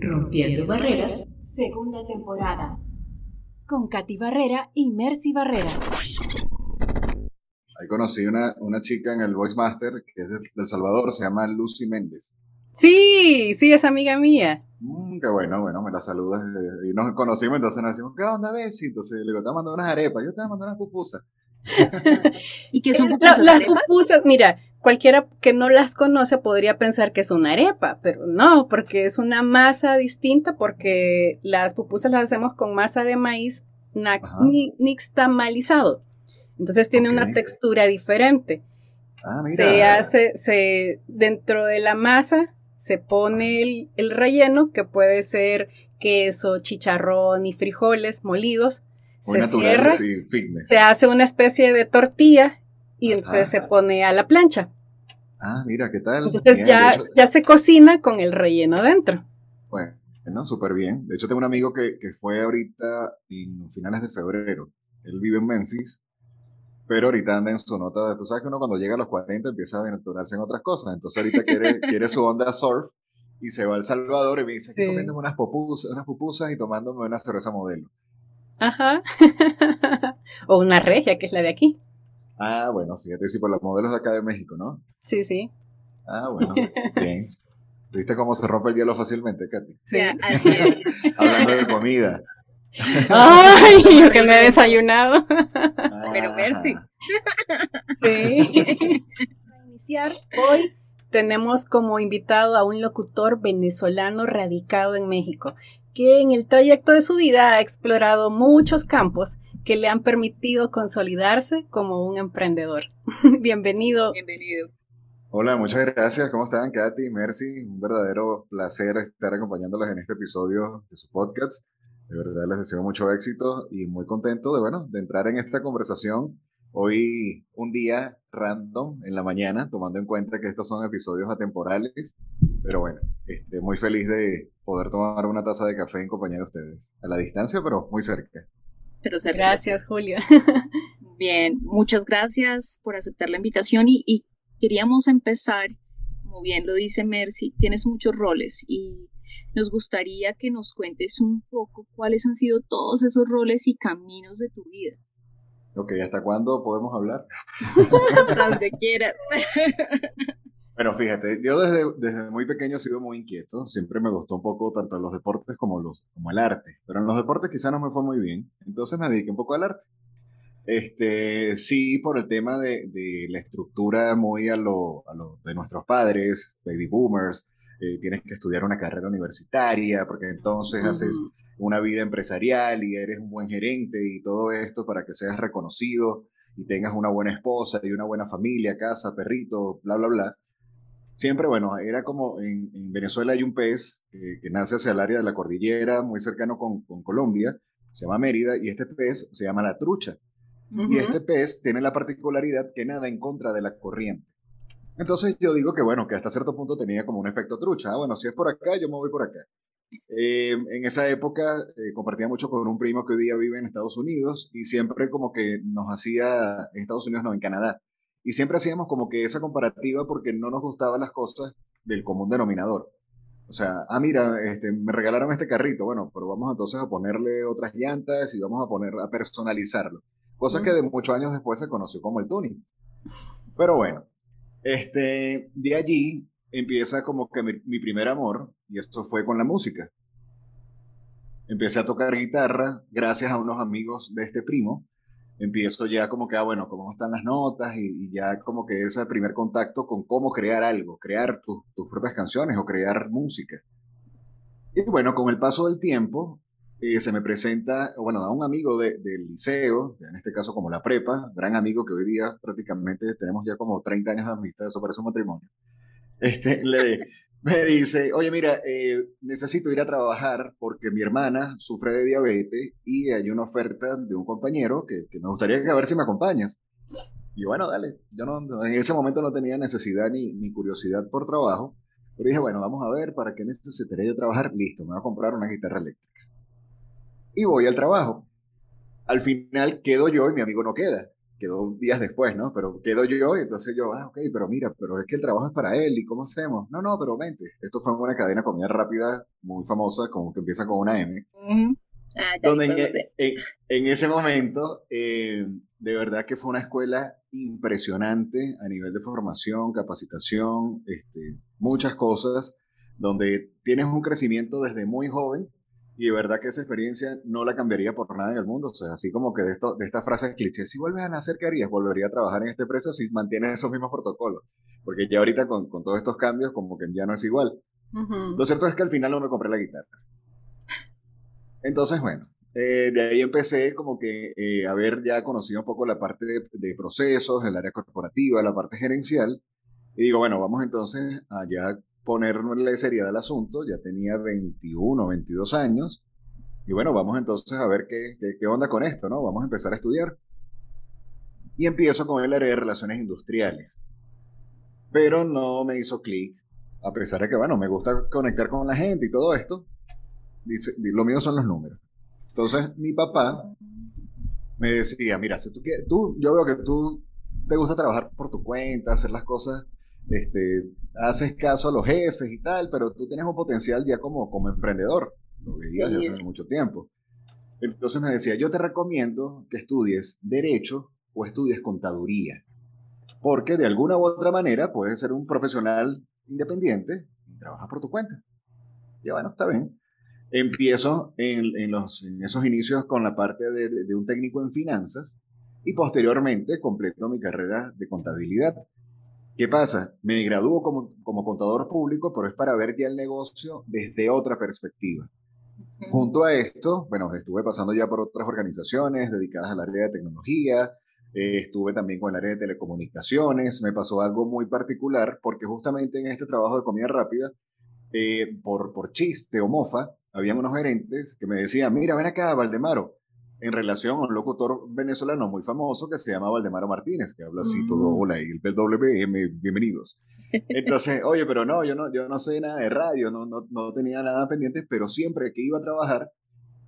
Rompiendo Barreras, segunda temporada. Con Katy Barrera y Mercy Barrera. Ahí conocí una, una chica en el Voice Master que es de, El Salvador, se llama Lucy Méndez. Sí, sí, es amiga mía. Mm, qué bueno, bueno, me la saludas. eh, y nos conocimos, entonces nos decimos, ¿qué onda, Bessie? Entonces le digo, te mando unas arepas, yo te mando unas pupusas. ¿Y qué son pupusas? las arepas? pupusas, mira, cualquiera que no las conoce podría pensar que es una arepa, pero no, porque es una masa distinta, porque las pupusas las hacemos con masa de maíz nixtamalizado. Entonces tiene una textura diferente. Ah, mira. Se hace, se, dentro de la masa se pone el, el relleno, que puede ser queso, chicharrón y frijoles molidos. Muy se cierra, se hace una especie de tortilla y entonces Ajá. se pone a la plancha. Ah, mira, ¿qué tal? Entonces Bien, ya, hecho, ya se cocina con el relleno dentro. Bueno, súper bien. De hecho, tengo un amigo que, que fue ahorita en finales de febrero. Él vive en Memphis, pero ahorita anda en su nota de, tú sabes que uno cuando llega a los 40 empieza a aventurarse en otras cosas. Entonces ahorita quiere, quiere su onda surf y se va a El Salvador y me dice que Sí. comiéndome unas pupusas, unas pupusas y tomándome una cerveza modelo. Ajá. o una regia, que es la de aquí. Ah, bueno, fíjate, si por los modelos de acá de México, ¿no? Sí, sí. Ah, bueno, bien. ¿Viste cómo se rompe el hielo fácilmente, Katy? sí. Ya, así es. Hablando de comida. Ay, yo que me he desayunado. Pero Mercy. Sí. Para iniciar, hoy tenemos como invitado a un locutor venezolano radicado en México, que en el trayecto de su vida ha explorado muchos campos que le han permitido consolidarse como un emprendedor. Bienvenido. Bienvenido. Hola, muchas gracias. ¿Cómo están, Katy, Mercy? Un verdadero placer estar acompañándolos en este episodio de su podcast. De verdad les deseo mucho éxito y muy contento de, bueno, de entrar en esta conversación. Hoy un día random en la mañana, tomando en cuenta que estos son episodios atemporales. Pero bueno, este, muy feliz de poder tomar una taza de café en compañía de ustedes. A la distancia, pero muy cerca. Pero se Gracias, Julia. Bien, muchas gracias por aceptar la invitación y, y queríamos empezar, como bien lo dice Mercy, tienes muchos roles y nos gustaría que nos cuentes un poco cuáles han sido todos esos roles y caminos de tu vida. Ok, ¿hasta cuándo podemos hablar? Hasta donde quieras. Bueno, fíjate, yo desde, desde muy pequeño he sido muy inquieto, siempre me gustó un poco tanto los deportes como, los, como el arte, pero en los deportes quizá no me fue muy bien, entonces me dediqué un poco al arte. Este, sí, por el tema de, de la estructura muy a lo, a lo de nuestros padres, baby boomers, eh, tienes que estudiar una carrera universitaria, porque entonces haces una vida empresarial y eres un buen gerente y todo esto para que seas reconocido y tengas una buena esposa y una buena familia, casa, perrito, bla, bla, bla. Siempre, bueno, era como en, en Venezuela hay un pez eh, que nace hacia el área de la cordillera, muy cercano con, con Colombia, se llama Mérida, y este pez se llama la trucha. Y este pez tiene la particularidad que nada en contra de la corriente. Entonces yo digo que bueno, que hasta cierto punto tenía como un efecto trucha. Ah, bueno, si es por acá, yo me voy por acá. Eh, en esa época eh, compartía mucho con un primo que hoy día vive en Estados Unidos y siempre como que nos hacía, en Estados Unidos no, en Canadá. Y siempre hacíamos como que esa comparativa porque no nos gustaban las cosas del común denominador. O sea, ah, mira, este, me regalaron este carrito, bueno, pero vamos entonces a ponerle otras llantas y vamos a poner, a personalizarlo. Cosa que de muchos años después se conoció como el tuning. Pero bueno, este, de allí empieza como que mi, mi primer amor, y esto fue con la música. Empecé a tocar guitarra gracias a unos amigos de este primo. Empiezo ya como que, ah, bueno, cómo están las notas y, y ya como que ese primer contacto con cómo crear algo, crear tus- tus propias canciones o crear música. Y bueno, con el paso del tiempo, eh, se me presenta, bueno, a un amigo de- del liceo, en este caso como la prepa, gran amigo que hoy día prácticamente tenemos ya como 30 años de amistad, eso parece un matrimonio. Este, le, me dice, oye, mira, eh, necesito ir a trabajar porque mi hermana sufre de diabetes y hay una oferta de un compañero que, que me gustaría que a ver si me acompañas. Y bueno, dale, yo no- en ese momento no tenía necesidad ni, ni curiosidad por trabajo, pero dije, bueno, vamos a ver, ¿para qué necesitaría yo trabajar? Listo, me voy a comprar una guitarra eléctrica. Y voy al trabajo. Al final quedo yo y mi amigo no queda. Quedó días después, ¿no? Pero quedo yo y entonces yo, ah, ok, pero mira, pero es que el trabajo es para él y ¿cómo hacemos? No, no, pero vente. Esto fue una cadena comida rápida muy famosa, como que empieza con una M. Ah, donde e, en, ese momento, eh, de verdad que fue una escuela impresionante a nivel de formación, capacitación, este, muchas cosas, donde tienes un crecimiento desde muy joven y de verdad que esa experiencia no la cambiaría por nada en el mundo. O sea, así como que de, esto, de esta frase cliché, si vuelves a nacer, ¿qué harías? Volvería a trabajar en esta empresa si mantienes esos mismos protocolos. Porque ya ahorita con, con todos estos cambios, como que ya no es igual. Lo cierto es que al final no me compré la guitarra. Entonces, bueno, eh, de ahí empecé como que eh, a ver ya conocido un poco la parte de, de, procesos, el área corporativa, la parte gerencial. Y digo, bueno, vamos entonces a ya ponerle seriedad al asunto, ya tenía 21, 22 años, y bueno, vamos entonces a ver qué, qué, onda con esto, ¿no? Vamos a empezar a estudiar. Y empiezo con el área de relaciones industriales. Pero no me hizo clic, a pesar de que, bueno, me gusta conectar con la gente y todo esto. Dice, lo mío son los números. Entonces, mi papá me decía, mira, si tú quieres, tú, yo veo que tú te gusta trabajar por tu cuenta, hacer las cosas este, haces caso a los jefes y tal, pero tú tienes un potencial ya como, como emprendedor, lo veías ya hace mucho tiempo. Entonces me decía, yo te recomiendo que estudies derecho o estudies contaduría, porque de alguna u otra manera puedes ser un profesional independiente y trabajas por tu cuenta. Ya bueno, está bien. Empiezo en, en, los, en esos inicios con la parte de, de, de un técnico en finanzas y posteriormente completo mi carrera de contabilidad. ¿Qué pasa? Me gradúo como, como contador público, pero es para ver ya el negocio desde otra perspectiva. Junto a esto, bueno, estuve pasando ya por otras organizaciones dedicadas al área de tecnología, eh, estuve también con el área de telecomunicaciones, me pasó algo muy particular porque justamente en este trabajo de comida rápida, eh, por, por chiste o mofa, habían unos gerentes que me decían, mira, ven acá, Valdemaro, en relación a un locutor venezolano muy famoso que se llama Valdemaro Martínez, que habla así todo, mm. hola, y el WM, bienvenidos. Entonces, oye, pero no, yo no, yo no sé nada de radio, no, no, no tenía nada pendiente, pero siempre que iba a trabajar,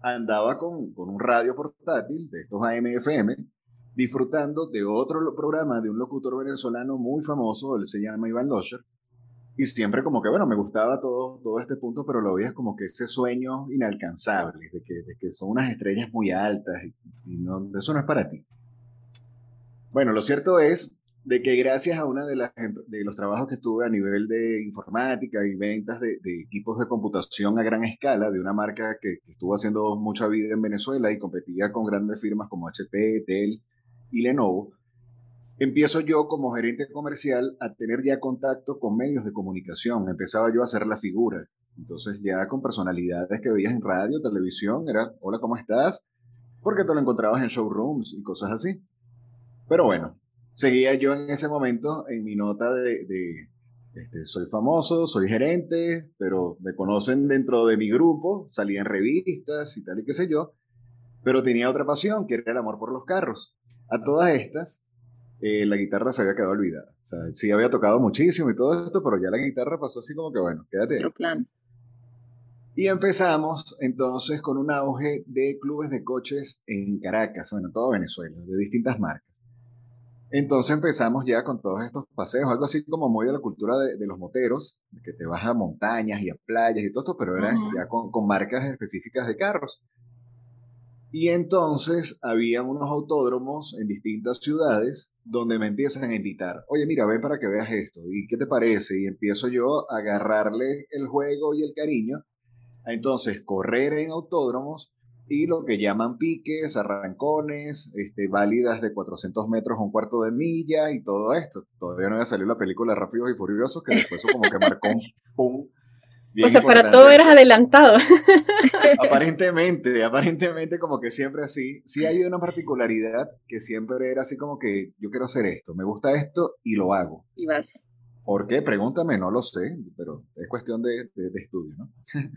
andaba con, con un radio portátil de estos AM-FM, disfrutando de otro programa de un locutor venezolano muy famoso, él se llama Iván Losher, y siempre como que, bueno, me gustaba todo, todo este punto, pero lo veías como que ese sueño inalcanzable, de que, de que son unas estrellas muy altas y, no, eso no es para ti. Bueno, lo cierto es de que gracias a uno de, las, de los trabajos que estuve a nivel de informática y ventas de, equipos de computación a gran escala, de una marca que, estuvo haciendo mucha vida en Venezuela y competía con grandes firmas como HP, Dell y Lenovo, empiezo yo como gerente comercial a tener ya contacto con medios de comunicación. Empezaba yo a hacer la figura. Entonces ya con personalidades que veías en radio, televisión, era, hola, ¿cómo estás? Porque te lo encontrabas en showrooms y cosas así. Pero bueno, seguía yo en ese momento en mi nota de, este, soy famoso, soy gerente, pero me conocen dentro de mi grupo, salía en revistas y tal y qué sé yo, pero tenía otra pasión, que era el amor por los carros. A todas estas, eh, la guitarra se había quedado olvidada. O sea, sí había tocado muchísimo y todo esto, pero ya la guitarra pasó así como que, bueno, quédate. Ahí. plan. Y empezamos entonces con un auge de clubes de coches en Caracas, bueno, en toda Venezuela, de distintas marcas. Entonces empezamos ya con todos estos paseos, algo así como muy de la cultura de, los moteros, que te vas a montañas y a playas y todo esto, pero era ya con, con marcas específicas de carros. Y entonces había unos autódromos en distintas ciudades donde me empiezan a invitar, oye, mira, ven para que veas esto, ¿y qué te parece? Y empiezo yo a agarrarle el juego y el cariño, a entonces correr en autódromos y lo que llaman piques, arrancones, este, válidas de 400 metros un cuarto de milla y todo esto. Todavía no había salido la película Rápidos y Furiosos, que después como que marcó un pum o sea, para todo eras adelantado. Aparentemente, aparentemente como que siempre así. Sí hay una particularidad que siempre era así como que yo quiero hacer esto, me gusta esto y lo hago. Y vas. ¿Por qué? Pregúntame, no lo sé, pero es cuestión de, de, estudio, ¿no?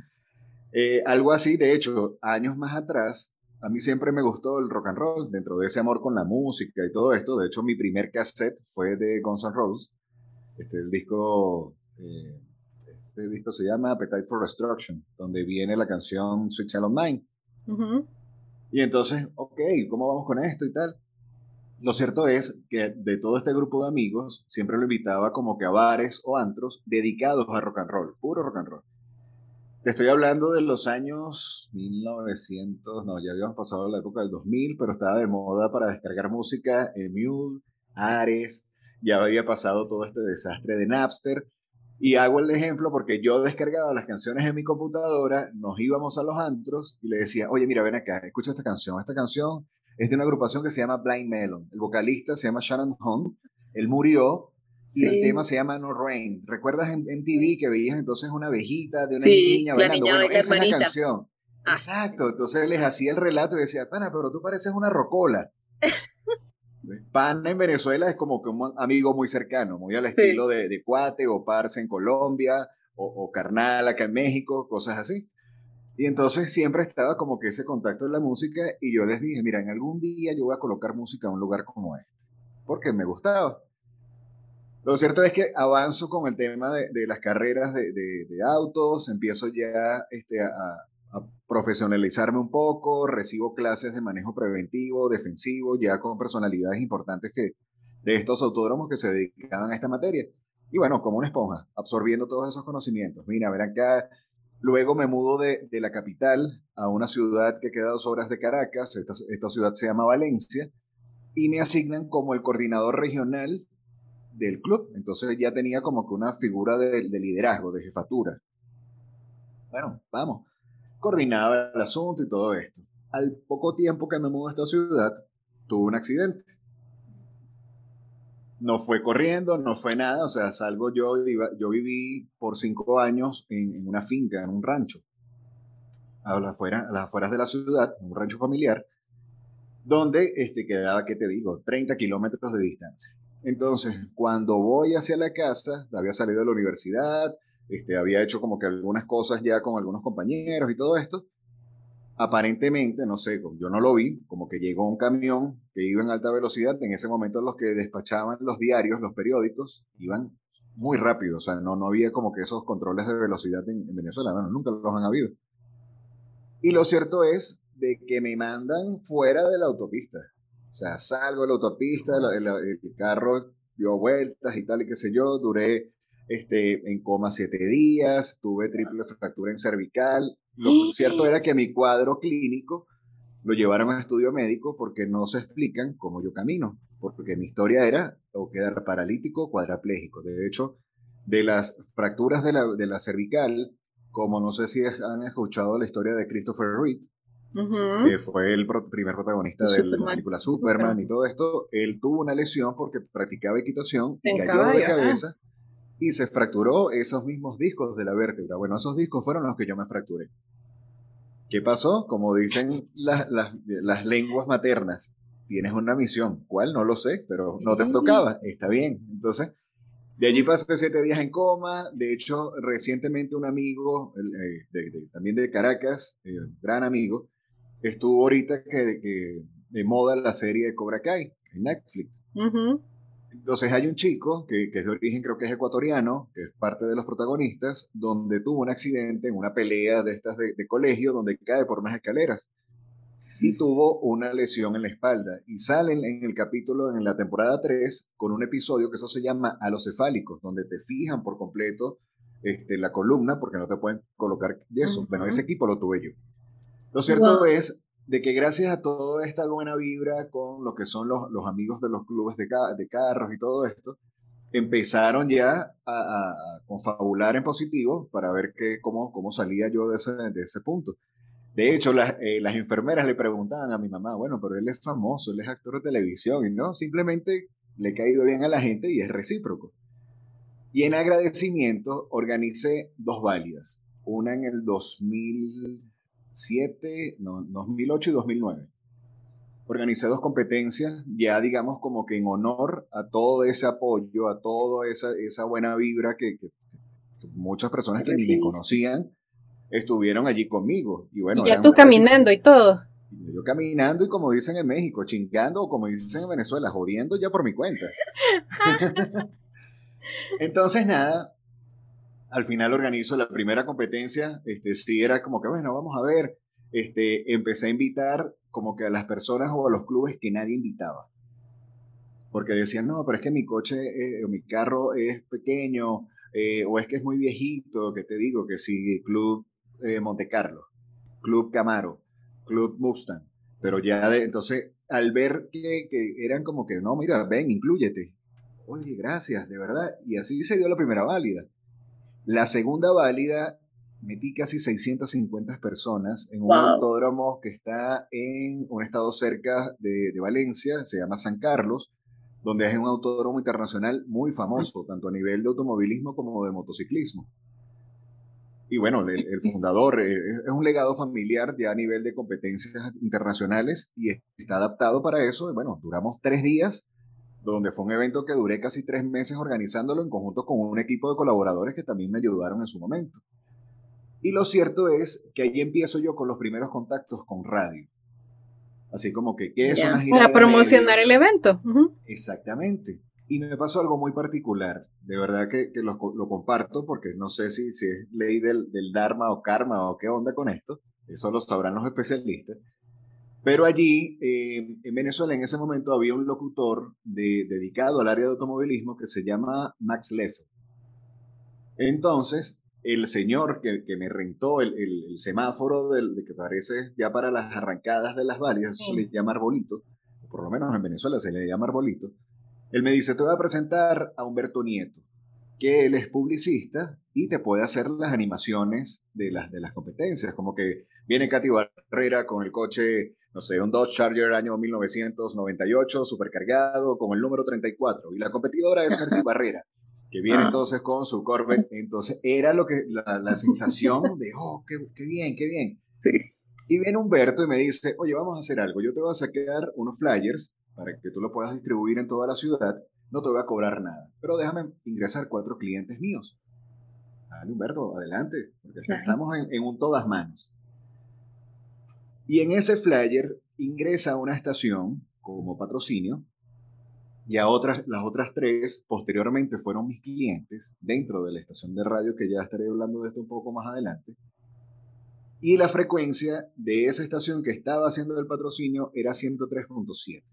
eh, algo así, de hecho, años más atrás, a mí siempre me gustó el rock and roll, dentro de ese amor con la música y todo esto. De hecho, mi primer cassette fue de Guns N' Roses, este, el disco... Eh, este disco se llama Appetite for Destruction, donde viene la canción Sweet Child of Mine. Y entonces, ok, ¿cómo vamos con esto y tal? Lo cierto es que de todo este grupo de amigos, siempre lo invitaba como que a bares o antros dedicados a rock and roll, puro rock and roll. Te estoy hablando de los años 1900, no, ya habíamos pasado la época del 2000, pero estaba de moda para descargar música en Mule, Ares, ya había pasado todo este desastre de Napster. Y hago el ejemplo porque yo descargaba las canciones en mi computadora, nos íbamos a los antros y le decía, oye, mira, ven acá, escucha esta canción. Esta canción es de una agrupación que se llama Blind Melon. El vocalista se llama Shannon Hunt. Él murió y el tema se llama No Rain. ¿Recuerdas en, TV que veías entonces una abejita de una niña bailando? bueno, esa es la canción. Ah. Exacto. Entonces les hacía el relato y decía, pana, pero tú pareces una rocola. Pana en Venezuela es como que un amigo muy cercano, muy al estilo de, de, Cuate o Parce en Colombia o, o Carnal acá en México, cosas así. Y entonces siempre estaba como que ese contacto en la música y yo les dije, mira, en algún día yo voy a colocar música en un lugar como este, porque me gustaba. Lo cierto es que avanzo con el tema de, de las carreras de, de, autos, empiezo ya este, a, a, profesionalizarme un poco, recibo clases de manejo preventivo, defensivo, ya con personalidades importantes que, de estos autódromos que se dedicaban a esta materia. Y bueno, como una esponja, absorbiendo todos esos conocimientos. Mira, verán acá, Luego me mudo de, de, la capital a una ciudad que queda a dos horas de Caracas, esta, esta, ciudad se llama Valencia, y me asignan como el coordinador regional del club. Entonces ya tenía como que una figura de, de liderazgo, de jefatura. Bueno, vamos. Coordinaba el asunto y todo esto. Al poco tiempo que me mudo a esta ciudad, tuve un accidente no fue corriendo, no fue nada, o sea, salgo yo, yo viví por cinco años en, una finca, en un rancho, a las, afueras, a las afueras de la ciudad, un rancho familiar, donde este, quedaba, ¿qué te digo?, 30 kilómetros de distancia. Entonces, cuando voy hacia la casa, había salido de la universidad, este, había hecho como que algunas cosas ya con algunos compañeros y todo esto, aparentemente, no sé, yo no lo vi, como que llegó un camión que iba en alta velocidad, en ese momento los que despachaban los diarios, los periódicos, iban muy rápido, o sea, no, no había como que esos controles de velocidad en, Venezuela, no, nunca los han habido. Y lo cierto es de que me mandan fuera de la autopista, o sea, salgo de la autopista, el, el carro dio vueltas y tal y qué sé yo, duré este, en coma siete días, tuve triple fractura en cervical. Lo cierto era que mi cuadro clínico lo llevaron a estudio médico porque no se explican cómo yo camino, porque mi historia era o quedar paralítico o cuadraplégico. De hecho, de las fracturas de la, de la cervical, como no sé si han escuchado la historia de Christopher Reed, que fue el primer protagonista de la película Superman, y todo esto, él tuvo una lesión porque practicaba equitación y cayó de cabeza y se fracturó esos mismos discos de la vértebra. Bueno, esos discos fueron los que yo me fracturé. ¿Qué pasó? Como dicen las, las, lenguas maternas, tienes una misión. ¿Cuál? No lo sé, pero no te tocaba. Está bien. Entonces, de allí pasé siete días en coma. De hecho, recientemente un amigo, eh, también de Caracas, eh, gran amigo, estuvo ahorita que, que, de moda la serie de Cobra Kai en Netflix. Entonces hay un chico que, es de origen creo que es ecuatoriano, que es parte de los protagonistas, donde tuvo un accidente en una pelea de estas de, colegio donde cae por unas escaleras y tuvo una lesión en la espalda. Y salen en el capítulo, en la temporada 3, con un episodio que eso se llama alocefálicos, donde te fijan por completo este, la columna porque no te pueden colocar yeso. Bueno, ese equipo lo tuve yo. Lo cierto es de que gracias a toda esta buena vibra con lo que son los, amigos de los clubes de, de, carros y todo esto, empezaron ya a, confabular en positivo para ver que, cómo, cómo salía yo de ese, de ese punto. De hecho, las, eh, las enfermeras le preguntaban a mi mamá, bueno, pero él es famoso, él es actor de televisión, y no, simplemente le ha caído bien a la gente y es recíproco. Y en agradecimiento organicé dos válidas, una en el 2000 2007, no, 2008 y 2009. Organicé dos competencias, ya digamos como que en honor a todo ese apoyo, a toda esa, esa buena vibra que, muchas personas que ni me conocían estuvieron allí conmigo. Y bueno, ya tú caminando y todo. Yo caminando y como dicen en México, chingando o como dicen en Venezuela, jodiendo ya por mi cuenta. Entonces, nada, al final organizo la primera competencia, este, sí era como que, bueno, vamos a ver, este, empecé a invitar como que a las personas o a los clubes que nadie invitaba. porque decían, no, pero es que mi coche o mi carro es pequeño, o es que es muy viejito, que te digo, que si Club Monte Carlo, Club Camaro, Club Mustang, pero ya de, entonces, al ver que, que eran como que, no, mira, ven, incluyete. Oye, gracias, de verdad. Y así se dio la primera válida. La segunda válida, metí casi 650 personas en un autódromo que está en un estado cerca de, de, Valencia, se llama San Carlos, donde es un autódromo internacional muy famoso, tanto a nivel de automovilismo como de motociclismo. Y bueno, el, fundador eh, es un legado familiar ya a nivel de competencias internacionales y está adaptado para eso. Y bueno, duramos tres días, donde fue un evento que duré casi tres meses organizándolo en conjunto con un equipo de colaboradores que también me ayudaron en su momento. Y lo cierto es que ahí empiezo yo con los primeros contactos con radio. Así como que, ¿qué es una gira Para promocionar el evento. Exactamente. Y me pasó algo muy particular, de verdad que, lo, comparto porque no sé si, si es ley del, del, Dharma o Karma o qué onda con esto, eso lo sabrán los especialistas. Pero allí, eh, en Venezuela, en ese momento había un locutor dedicado al área de automovilismo que se llama Max Leffer. Entonces, el señor que, que me rentó el, el, semáforo del, de que parece ya para las arrancadas de las vallas, eso se le llama arbolito, por lo menos en Venezuela se le llama arbolito, él me dice, te voy a presentar a Humberto Nieto, que él es publicista y te puede hacer las animaciones de las, de las competencias, como que viene Katy Barrera con el coche, no sé, un Dodge Charger año 1998, supercargado, con el número 34, y la competidora es Mercy Barrera, que viene ah. entonces con su Corvette, entonces era lo que, la, sensación de, oh, qué, qué bien, qué bien. Y viene Humberto y me dice, oye, vamos a hacer algo, yo te voy a sacar unos flyers para que tú lo puedas distribuir en toda la ciudad, no te voy a cobrar nada. Pero déjame ingresar cuatro clientes míos. Dale, Humberto, adelante, porque estamos en, un todas manos. Y en ese flyer ingresa a una estación como patrocinio y a otras, las otras tres posteriormente fueron mis clientes dentro de la estación de radio, que ya estaré hablando de esto un poco más adelante. Y la frecuencia de esa estación que estaba haciendo el patrocinio era 103.7.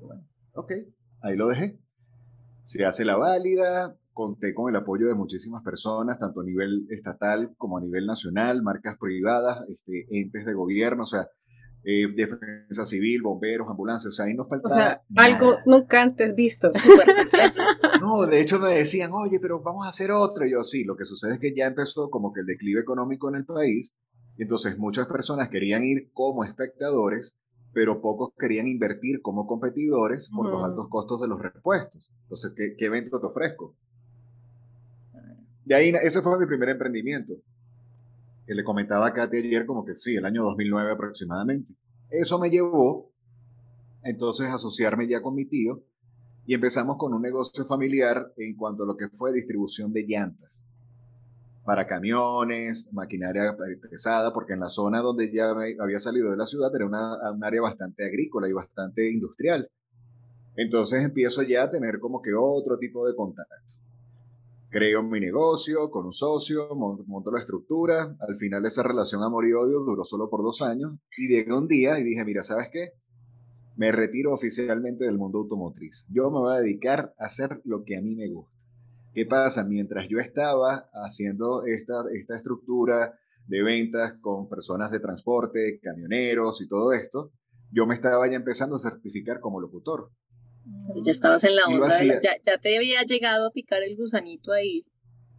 Bueno, ok, ahí lo dejé. Se hace la válida, conté con el apoyo de muchísimas personas, tanto a nivel estatal como a nivel nacional, marcas privadas, este, entes de gobierno, o sea, eh, defensa civil, bomberos, ambulancias, o sea, ahí nos faltaba. O sea, algo nunca antes visto. no, de hecho me decían, oye, pero vamos a hacer otro. Y yo, sí, lo que sucede es que ya empezó como que el declive económico en el país, y entonces muchas personas querían ir como espectadores pero pocos querían invertir como competidores por los altos costos de los repuestos. Entonces, ¿qué, qué evento te ofrezco? De ahí, ese fue mi primer emprendimiento. Que le comentaba a Katy ayer como que sí, el año 2009 aproximadamente. Eso me llevó entonces a asociarme ya con mi tío y empezamos con un negocio familiar en cuanto a lo que fue distribución de llantas para camiones, maquinaria pesada, porque en la zona donde ya había salido de la ciudad era una, un área bastante agrícola y bastante industrial. Entonces empiezo ya a tener como que otro tipo de contacto. Creo mi negocio con un socio, monto la estructura. Al final esa relación amor y odio duró solo por dos años. Y llegué un día y dije, mira, ¿sabes qué? Me retiro oficialmente del mundo automotriz. Yo me voy a dedicar a hacer lo que a mí me gusta. ¿Qué pasa? Mientras yo estaba haciendo esta, esta estructura de ventas con personas de transporte, camioneros y todo esto, yo me estaba ya empezando a certificar como locutor. Ya estabas en la onda, ya, ya, te había llegado a picar el gusanito ahí.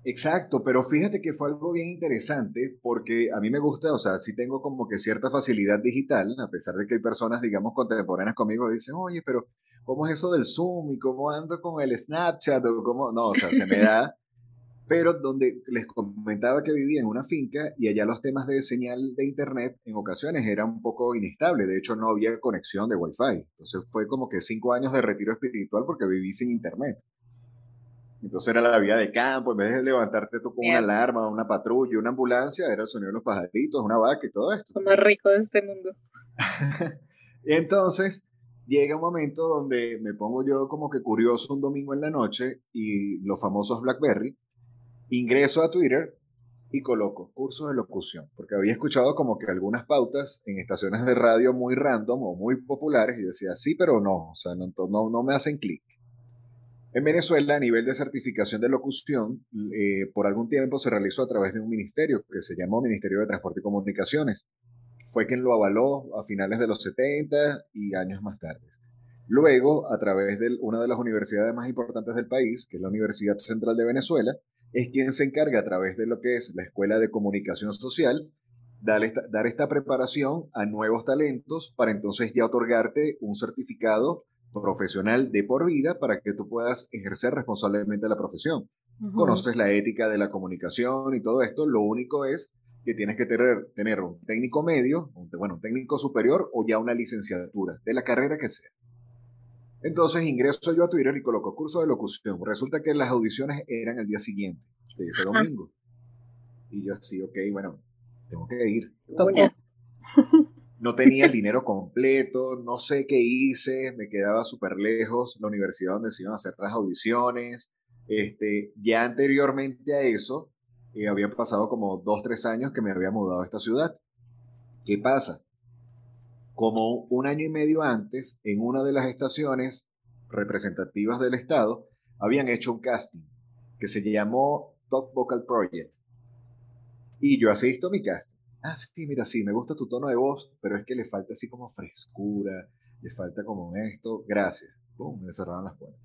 Exacto, pero fíjate que fue algo bien interesante porque a mí me gusta, o sea, sí tengo como que cierta facilidad digital, a pesar de que hay personas, digamos, contemporáneas conmigo que dicen, oye, pero ¿cómo es eso del Zoom y cómo ando con el Snapchat? O cómo... No, o sea, se me da. Pero donde les comentaba que vivía en una finca y allá los temas de señal de internet en ocasiones eran un poco inestable. De hecho, no había conexión de Wi-Fi. Entonces fue como que cinco años de retiro espiritual porque viví sin internet. Entonces era la vida de campo, en vez de levantarte tú con una alarma, una patrulla, una ambulancia, era el sonido de los pajaritos, una vaca y todo esto. Lo más rico de este mundo. Entonces llega un momento donde me pongo yo como que curioso un domingo en la noche y los famosos BlackBerry, ingreso a Twitter y coloco curso de locución, porque había escuchado como que algunas pautas en estaciones de radio muy random o muy populares y decía, sí, pero no, o sea, no, no, no me hacen clic. En Venezuela, a nivel de certificación de locución, eh, por algún tiempo se realizó a través de un ministerio que se llamó Ministerio de Transporte y Comunicaciones. Fue quien lo avaló a finales de los 70 y años más tarde. Luego, a través de una de las universidades más importantes del país, que es la Universidad Central de Venezuela, es quien se encarga a través de lo que es la Escuela de Comunicación Social, dar esta, dar esta preparación a nuevos talentos para entonces ya otorgarte un certificado profesional de por vida para que tú puedas ejercer responsablemente la profesión. Conoces la ética de la comunicación y todo esto, lo único es que tienes que tener, tener un técnico medio, bueno, un técnico superior o ya una licenciatura, de la carrera que sea. Entonces ingreso yo a Twitter y coloco curso de locución. Resulta que las audiciones eran el día siguiente, de ese domingo. Y yo así, ok, bueno, tengo que ir. No tenía el dinero completo, no sé qué hice, me quedaba súper lejos, la universidad donde se iban a hacer las audiciones. Este, ya anteriormente a eso, eh, había pasado como dos, tres años que me había mudado a esta ciudad. ¿Qué pasa? Como un año y medio antes, en una de las estaciones representativas del Estado, habían hecho un casting que se llamó Top Vocal Project. Y yo asisto a mi casting ah, sí, mira, sí, me gusta tu tono de voz, pero es que le falta así como frescura, le falta como esto, gracias. Pum, me cerraron las puertas.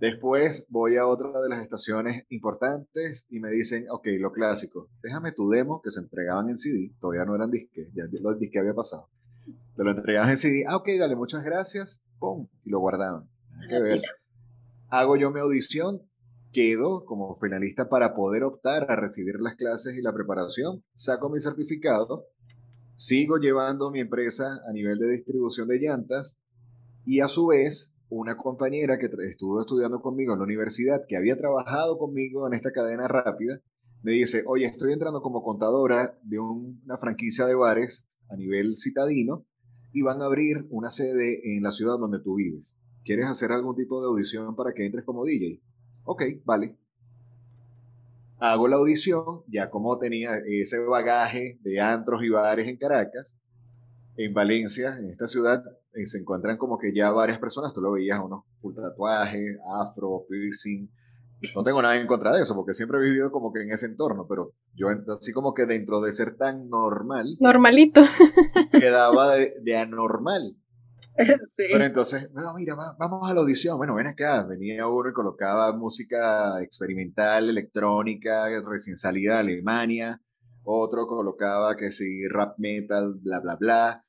Después voy a otra de las estaciones importantes y me dicen, ok, lo clásico, déjame tu demo que se entregaban en CD, todavía no eran disques, ya los disques había pasado. Te lo entregaban en CD, ah, ok, dale, muchas gracias, pum, y lo guardaban. que ver. Hago yo mi audición, quedo como finalista para poder optar a recibir las clases y la preparación, saco mi certificado, sigo llevando mi empresa a nivel de distribución de llantas y a su vez una compañera que estuvo estudiando conmigo en la universidad, que había trabajado conmigo en esta cadena rápida, me dice, oye, estoy entrando como contadora de una franquicia de bares a nivel citadino y van a abrir una sede en la ciudad donde tú vives. ¿Quieres hacer algún tipo de audición para que entres como DJ? Ok, vale. Hago la audición, ya como tenía ese bagaje de antros y bares en Caracas, en Valencia, en esta ciudad, eh, se encuentran como que ya varias personas, tú lo veías, unos full tatuajes, afro, piercing. No tengo nada en contra de eso, porque siempre he vivido como que en ese entorno, pero yo así como que dentro de ser tan normal. Normalito. Quedaba de anormal. Pero entonces, no, mira, vamos a la audición. Bueno, ven acá. Venía uno y colocaba música experimental, electrónica, recién salida de Alemania. Otro colocaba que sí, rap metal, bla, bla, bla.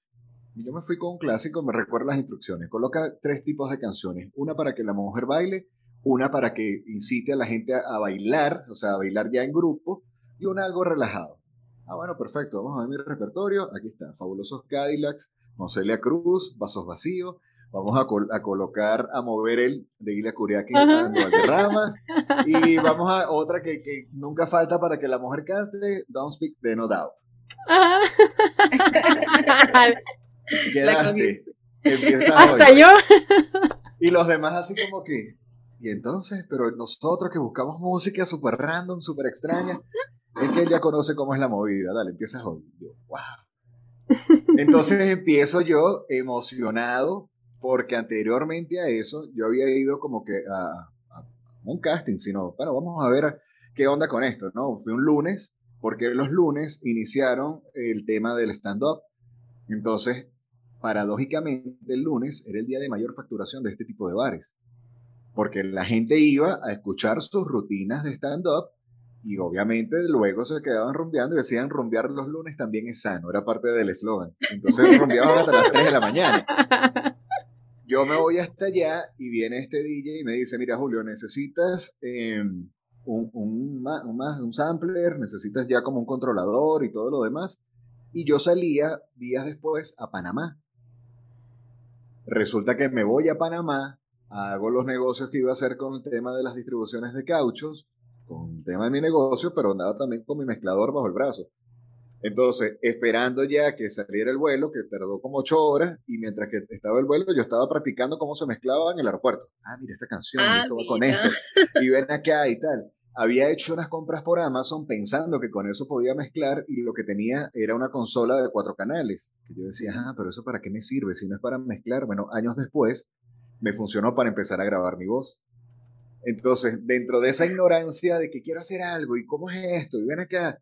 Y yo me fui con un clásico, me recuerdo las instrucciones. Coloca tres tipos de canciones. Una para que la mujer baile, una para que incite a la gente a, bailar, o sea, a bailar ya en grupo, y una algo relajado. Ah, bueno, perfecto. Vamos a ver mi repertorio. Aquí está. Fabulosos Cadillacs, Moncelia Cruz, Vasos Vacíos. Vamos a, colocar, a mover el de Guila Curiaki Valderrama. Y vamos a otra que, nunca falta para que la mujer cante, Don't Speak de No Doubt. Quedaste. Hasta yo. Y los demás así como que, y entonces, pero nosotros que buscamos música súper random, súper extraña, es que ella conoce cómo es la movida. Dale, empiezas hoy. Yo, wow. Entonces empiezo yo emocionado porque anteriormente a eso yo había ido como que a, un casting, sino, bueno, vamos a ver qué onda con esto, ¿no? Fue un lunes, porque los lunes iniciaron el tema del stand-up. Entonces, paradójicamente, el lunes era el día de mayor facturación de este tipo de bares, porque la gente iba a escuchar sus rutinas de stand-up y obviamente luego se quedaban rumbeando y decían rumbear los lunes también es sano, era parte del eslogan. Entonces rumbeaban hasta las 3 de la mañana. Yo me voy hasta allá y viene este DJ y me dice, mira Julio, necesitas un, un, un, un sampler, necesitas ya como un controlador y todo lo demás. Y yo salía días después a Panamá. Resulta que me voy a Panamá, hago los negocios que iba a hacer con el tema de las distribuciones de cauchos, con el tema de mi negocio, pero andaba también con mi mezclador bajo el brazo. Entonces, esperando ya que saliera el vuelo, que tardó como ocho horas, y mientras que estaba el vuelo, yo estaba practicando cómo se mezclaba en el aeropuerto. Ah, mira esta canción, ah, esto va con esto, y ven acá y tal. había hecho unas compras por Amazon pensando que con eso podía mezclar y lo que tenía era una consola de cuatro canales. Que yo decía, ah, pero eso para qué me sirve si no es para mezclar. Bueno, años después me funcionó para empezar a grabar mi voz. Entonces, dentro de esa ignorancia de que quiero hacer algo y cómo es esto, y ven acá,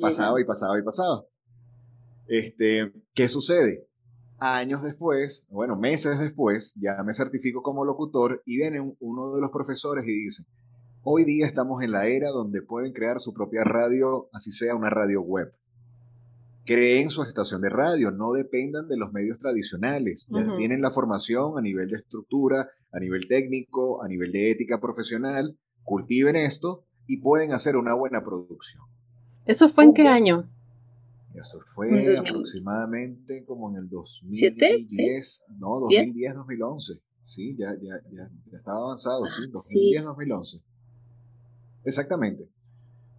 pasaba y pasaba y pasaba. Este, ¿Qué sucede? Años después, bueno, meses después, ya me certifico como locutor y viene uno de los profesores y dice, Hoy día estamos en la era donde pueden crear su propia radio, así sea una radio web. Creen su estación de radio, no dependan de los medios tradicionales. Ya tienen la formación a nivel de estructura, a nivel técnico, a nivel de ética profesional. Cultiven esto y pueden hacer una buena producción. ¿Eso fue en qué año? Eso fue aproximadamente como en el 2010, no, 2010, 2011. Sí, ya, ya, ya, estaba avanzado, sí, 2010, 2011. Exactamente.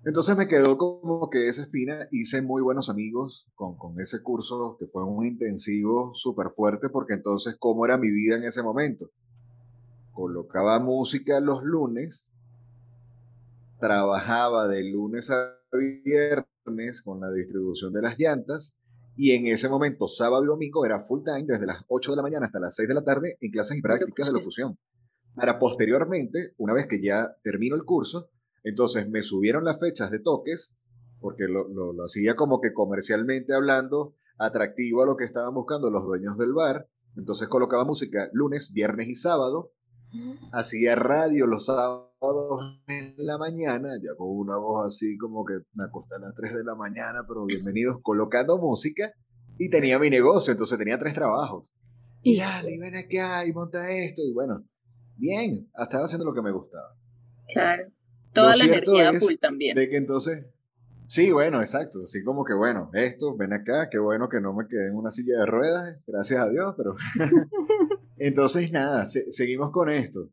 Entonces me quedó como que esa espina, hice muy buenos amigos con, con ese curso que fue un intensivo súper fuerte porque entonces cómo era mi vida en ese momento. Colocaba música los lunes, trabajaba de lunes a viernes con la distribución de las llantas y en ese momento, sábado y domingo, era full time desde las 8 de la mañana hasta las 6 de la tarde en clases y prácticas de locución. Para posteriormente, una vez que ya termino el curso, entonces me subieron las fechas de toques, porque lo, lo, hacía como que comercialmente hablando, atractivo a lo que estaban buscando los dueños del bar. Entonces colocaba música lunes, viernes y sábado. Hacía radio los sábados en la mañana, ya con una voz así como que me acosté a las 3 de la mañana, pero bienvenidos, colocando música. Y tenía mi negocio, entonces tenía tres trabajos. Y dale, ven acá y monta esto. Y bueno, bien, estaba haciendo lo que me gustaba. Claro. Toda la energía full también. De que entonces, sí, bueno, exacto. Así como que, bueno, esto, ven acá, qué bueno que no me quedé en una silla de ruedas, gracias a Dios, pero. entonces, nada, seguimos con esto.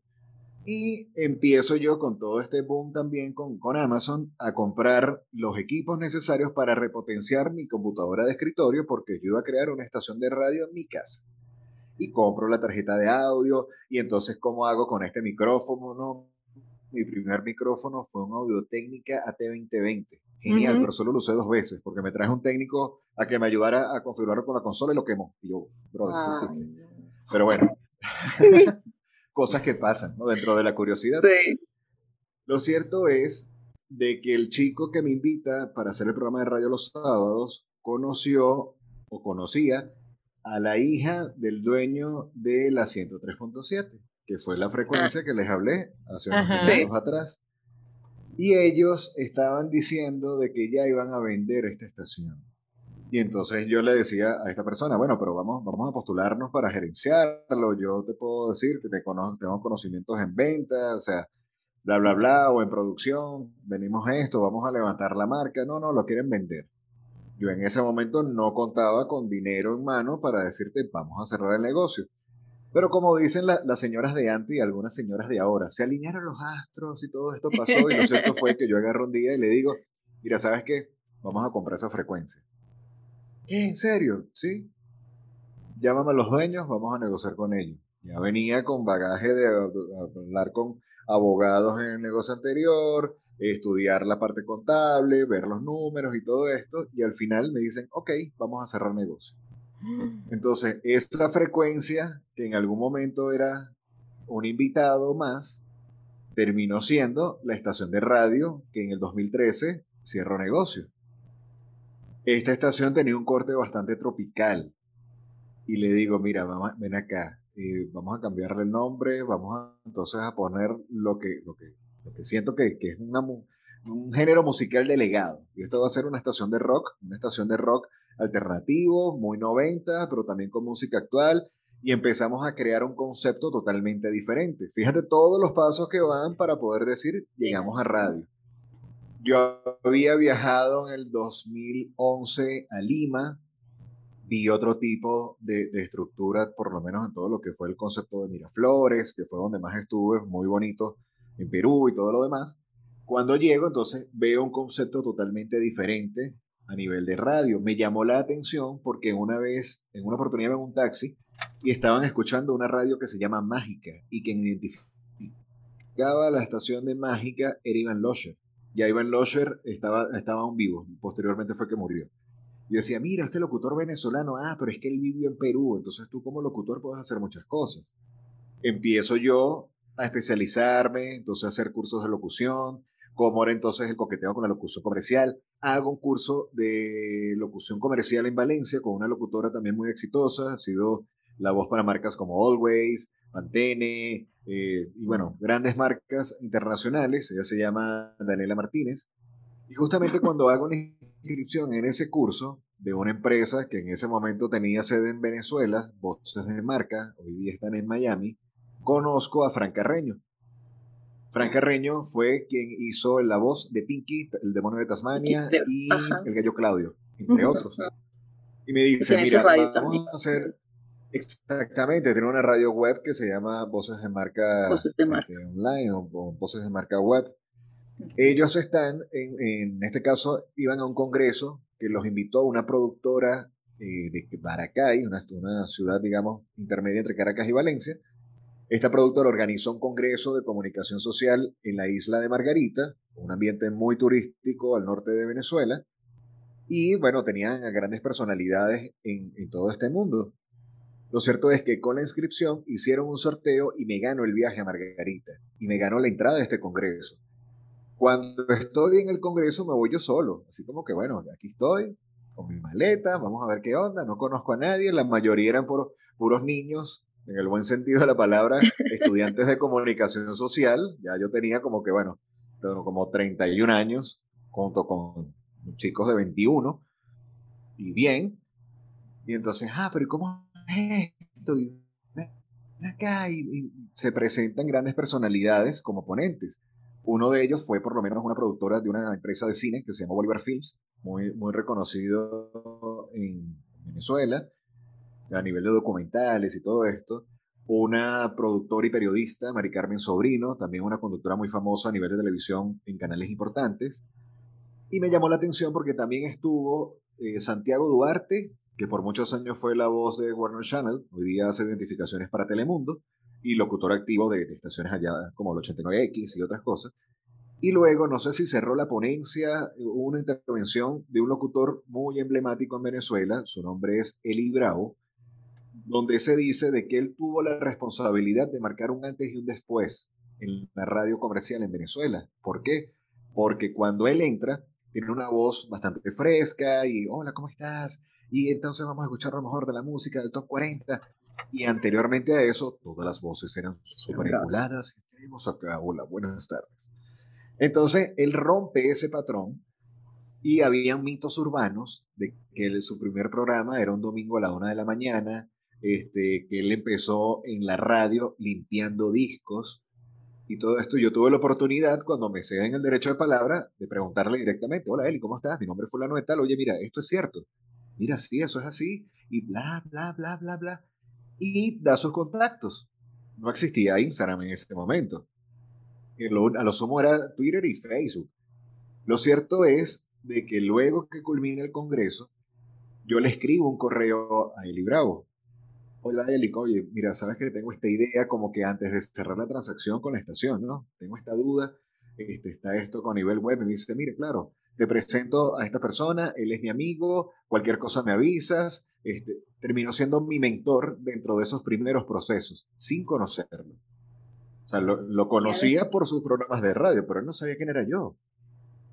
Y empiezo yo con todo este boom también con, con Amazon a comprar los equipos necesarios para repotenciar mi computadora de escritorio porque yo iba a crear una estación de radio en mi casa. Y compro la tarjeta de audio y entonces cómo hago con este micrófono, ¿no? Mi primer micrófono fue un Audio Técnica AT2020. Genial, pero solo lo usé dos veces porque me traje un técnico a que me ayudara a configurarlo con la consola y lo quemó. Y yo, brother, Pero bueno, cosas que pasan ¿no? dentro de la curiosidad. Sí. Lo cierto es de que el chico que me invita para hacer el programa de radio los sábados conoció o conocía a la hija del dueño de la 103.7 que fue la frecuencia que les hablé hace unos años atrás. Y ellos estaban diciendo de que ya iban a vender esta estación. Y entonces yo le decía a esta persona, bueno, pero vamos, vamos a postularnos para gerenciarlo. Yo te puedo decir que te tengo conocimientos en venta, o sea, bla, bla, bla, o en producción. Venimos a esto, vamos a levantar la marca. No, no, lo quieren vender. Yo en ese momento no contaba con dinero en mano para decirte, vamos a cerrar el negocio. Pero como dicen las señoras de antes y algunas señoras de ahora, se alinearon los astros y todo esto pasó y lo cierto fue que yo agarro un día y le digo, mira, ¿sabes qué? Vamos a comprar esa frecuencia. ¿En serio? ¿Sí? Llámame a los dueños, vamos a negociar con ellos. Ya venía con bagaje de hablar con abogados en el negocio anterior, estudiar la parte contable, ver los números y todo esto, y al final me dicen, ok, vamos a cerrar negocio. Entonces, esa frecuencia, que en algún momento era un invitado más, terminó siendo la estación de radio que en el 2013 cierró negocio. Esta estación tenía un corte bastante tropical. Y le digo, mira, ven acá, eh, vamos a cambiarle el nombre, vamos a, entonces a poner lo que, lo que, siento que, que es un género musical delegado. Y esto va a ser una estación de rock, una estación de rock alternativo, muy 90, pero también con música actual, y empezamos a crear un concepto totalmente diferente. Fíjate todos los pasos que van para poder decir, llegamos a radio. Yo había viajado en el 2011 a Lima, vi otro tipo de, de, estructura, por lo menos en todo lo que fue el concepto de Miraflores, que fue donde más estuve, muy bonito, en Perú y todo lo demás. Cuando llego, entonces veo un concepto totalmente diferente, a nivel de radio. Me llamó la atención porque una vez, en una oportunidad en un taxi, y estaban escuchando una radio que se llama Mágica y que arrancaba la estación de Mágica era Iván Losher. Ya Iván Losher estaba, estaba aún vivo, posteriormente fue que murió. Yo decía, mira, este locutor venezolano, ah, pero es que él vivió en Perú, entonces tú como locutor puedes hacer muchas cosas. Empiezo yo a especializarme, entonces a hacer cursos de locución, como era entonces el coqueteo con la locución comercial. Hago un curso de locución comercial en Valencia con una locutora también muy exitosa, ha sido la voz para marcas como Always, Mantene, eh, y bueno, grandes marcas internacionales. Ella se llama Daniela Martínez. Y justamente cuando hago una inscripción en ese curso de una empresa que en ese momento tenía sede en Venezuela, voces de marca, hoy día están en Miami, conozco a Fran Carreño. Fran Carreño fue quien hizo la voz de Pinky, el demonio de Tasmania y el gallo Claudio, entre otros. Y me dice, mira, vamos a hacer exactamente, tiene una radio web que se llama Voces de Marca, Voces de Marca. Este, Online o, Voces de Marca Web. Ellos están, en, en, este caso, iban a un congreso que los invitó una productora eh, de Maracay, una, una ciudad, digamos, intermedia entre Caracas y Valencia, esta productora organizó un congreso de comunicación social en la isla de Margarita, un ambiente muy turístico al norte de Venezuela, y bueno, tenían a grandes personalidades en, todo este mundo. Lo cierto es que con la inscripción hicieron un sorteo y me ganó el viaje a Margarita, y me ganó la entrada a este congreso. Cuando estoy en el congreso me voy yo solo, así como que bueno, aquí estoy, con mi maleta, vamos a ver qué onda, no conozco a nadie, la mayoría eran puros niños en el buen sentido de la palabra, estudiantes de comunicación social. Ya yo tenía como que, bueno, como 31 años, junto con chicos de 21, y bien. Y entonces, ah, pero ¿cómo es esto? Y, acá, y, se presentan grandes personalidades como ponentes. Uno de ellos fue por lo menos una productora de una empresa de cine que se llama Bolívar Films, muy, muy reconocido en Venezuela a nivel de documentales y todo esto. Una productora y periodista, Mari Carmen Sobrino, también una conductora muy famosa a nivel de televisión en canales importantes. Y me llamó la atención porque también estuvo eh, Santiago Duarte, que por muchos años fue la voz de Warner Channel, hoy día hace identificaciones para Telemundo, y locutor activo de, de estaciones allá como el 89X y otras cosas. Y luego, no sé si cerró la ponencia, hubo una intervención de un locutor muy emblemático en Venezuela, su nombre es Eli Bravo, donde se dice de que él tuvo la responsabilidad de marcar un antes y un después en la radio comercial en Venezuela. ¿Por qué? Porque cuando él entra, tiene una voz bastante fresca y, hola, ¿cómo estás? Y entonces vamos a escuchar lo mejor de la música del top 40. Y anteriormente a eso, todas las voces eran. Y tenemos acá, hola, buenas tardes. Entonces, él rompe ese patrón y había mitos urbanos de que su primer programa era un domingo a la una de la mañana, este, que él empezó en la radio limpiando discos y todo esto. Yo tuve la oportunidad, cuando me ceden el derecho de palabra, de preguntarle directamente, hola Eli, ¿cómo estás? Mi nombre es fulano de tal, oye, mira, esto es cierto. Mira, sí, eso es así. Y bla, bla, bla, bla, bla. Y da sus contactos. No existía Instagram en ese momento. a lo sumo era Twitter y Facebook. Lo cierto es de que luego que culmina el Congreso, yo le escribo un correo a Eli Bravo Hola, Eli, oye, mira, sabes que tengo esta idea como que antes de cerrar la transacción con la estación, ¿no? Tengo esta duda, este, está esto con nivel web, me dice, mire, claro, te presento a esta persona, él es mi amigo, cualquier cosa me avisas, este, terminó siendo mi mentor dentro de esos primeros procesos, sin conocerlo. O sea, lo, lo conocía por sus programas de radio, pero él no sabía quién era yo.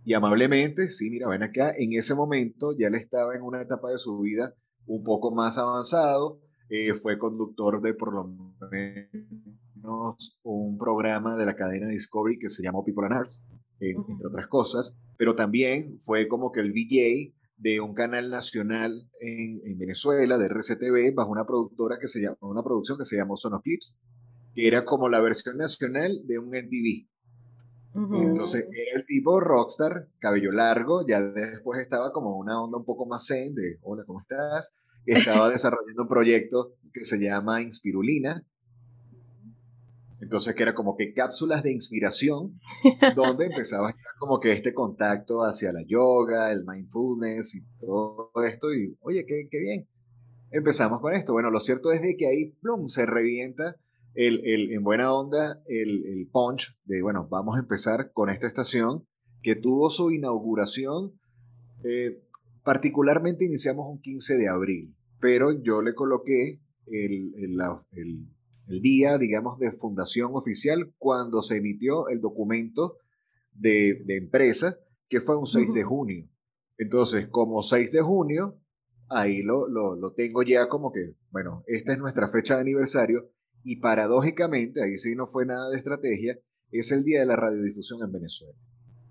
Y amablemente, sí, mira, ven acá, en ese momento ya él estaba en una etapa de su vida un poco más avanzado, eh, fue conductor de por lo menos un programa de la cadena Discovery que se llamó People and Arts, entre otras cosas, pero también fue como que el VJ de un canal nacional en, Venezuela, de RCTV, bajo una productora que se llama, una producción que se llamó Sonoclips, que era como la versión nacional de un MTV. Entonces era el tipo rockstar, cabello largo, ya después estaba como una onda un poco más zen de, hola, ¿cómo estás? Estaba desarrollando un proyecto que se llama Inspirulina. Entonces, que era como que cápsulas de inspiración, donde empezaba como que este contacto hacia la yoga, el mindfulness y todo esto. Y, oye, qué, qué bien. Empezamos con esto. Bueno, lo cierto es de que ahí, plum, se revienta el, el, en buena onda el, el punch de, bueno, vamos a empezar con esta estación que tuvo su inauguración, eh, particularmente iniciamos un 15 de abril, pero yo le coloqué el, el, el, día, digamos, de fundación oficial cuando se emitió el documento de, de empresa, que fue un 6 de junio. Entonces, como 6 de junio, ahí lo, lo, lo, tengo ya como que, bueno, esta es nuestra fecha de aniversario y paradójicamente, ahí sí no fue nada de estrategia, es el día de la radiodifusión en Venezuela.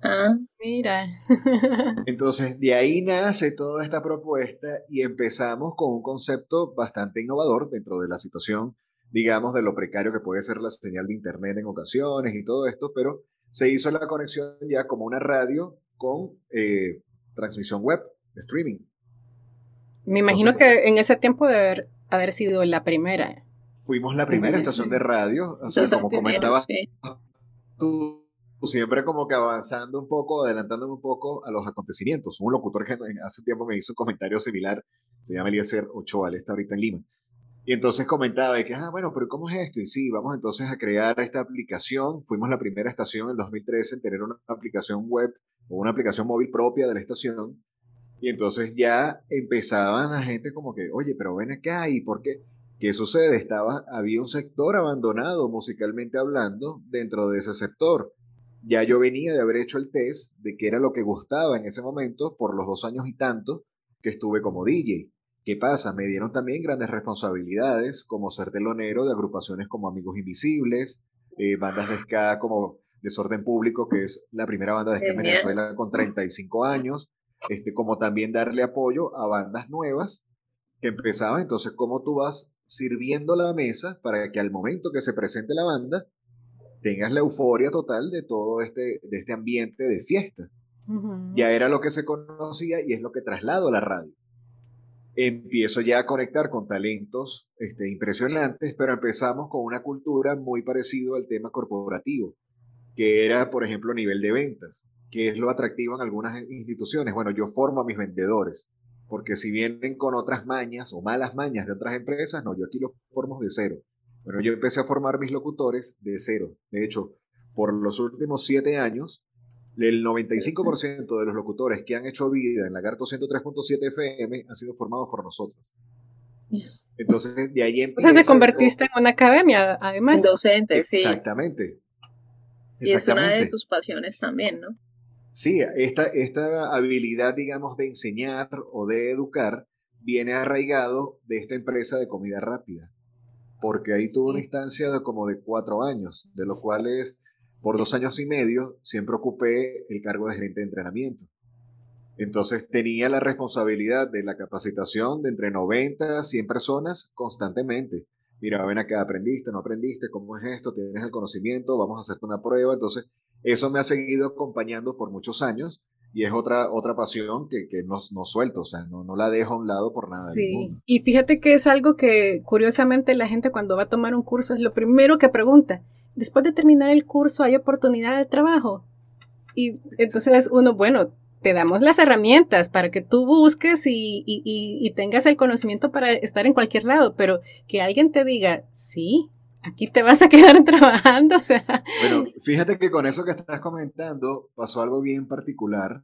Ah, mira. Entonces, de ahí nace toda esta propuesta y empezamos con un concepto bastante innovador dentro de la situación, digamos, de lo precario que puede ser la señal de Internet en ocasiones y todo esto, pero se hizo la conexión ya como una radio con eh, transmisión web, streaming. Me imagino que en ese tiempo debe haber, haber sido la primera. Fuimos la primera estación de radio, o sea, como comentabas tú siempre como que avanzando un poco, adelantándome un poco a los acontecimientos. Un locutor que hace tiempo me hizo un comentario similar, se llama Eliezer Ochoa, él está ahorita en Lima. Y entonces comentaba de que, ah, bueno, pero ¿cómo es esto? Y sí, vamos entonces a crear esta aplicación. Fuimos la primera estación en 2013 en tener una aplicación web o una aplicación móvil propia de la estación. Y entonces ya empezaban la gente como que, oye, pero ven acá, ¿y por qué? ¿Qué sucede? Estaba, había un sector abandonado musicalmente hablando dentro de ese sector ya yo venía de haber hecho el test de qué era lo que gustaba en ese momento por los dos años y tanto que estuve como DJ. ¿Qué pasa? Me dieron también grandes responsabilidades como ser telonero de agrupaciones como Amigos Invisibles, eh, bandas de ska como Desorden Público, que es la primera banda de ska en Venezuela con 35 años, este, como también darle apoyo a bandas nuevas que empezaban. Entonces, ¿cómo tú vas sirviendo la mesa para que al momento que se presente la banda, tengas la euforia total de todo este, de este ambiente de fiesta. Ya era lo que se conocía y es lo que traslado a la radio. Empiezo ya a conectar con talentos este, impresionantes, pero empezamos con una cultura muy parecida al tema corporativo, que era, por ejemplo, a nivel de ventas, que es lo atractivo en algunas instituciones. Bueno, yo formo a mis vendedores, porque si vienen con otras mañas o malas mañas de otras empresas, no, yo aquí los formo de cero bueno, yo empecé a formar mis locutores de cero. De hecho, por los últimos siete años, el 95% de los locutores que han hecho vida en Lagarto 103.7 FM han sido formados por nosotros. Entonces, de ahí empieza. Entonces, te convertiste en una academia, además. Docente, sí. Exactamente. Y es una de tus pasiones también, ¿no? Sí, esta, esta habilidad, digamos, de enseñar o de educar viene arraigado de esta empresa de comida rápida porque ahí tuve una instancia de como de cuatro años, de los cuales por dos años y medio siempre ocupé el cargo de gerente de entrenamiento. Entonces tenía la responsabilidad de la capacitación de entre 90 a 100 personas constantemente. Mira, ven acá, aprendiste, no aprendiste, cómo es esto, tienes el conocimiento, vamos a hacerte una prueba. Entonces, eso me ha seguido acompañando por muchos años y es otra, otra pasión que, que no, no, suelto, o sea, no, no, la dejo a un lado por nada. Sí, y fíjate que es algo que curiosamente la gente cuando va a tomar un curso es lo primero que pregunta. Después de terminar el curso, ¿hay oportunidad de trabajo? Y entonces uno, bueno, te damos las herramientas para que tú busques y, y, y, tengas el conocimiento para estar en cualquier lado, pero que alguien te diga, sí, aquí te vas a quedar trabajando, o sea. Bueno, fíjate que con eso que estás comentando pasó algo bien particular,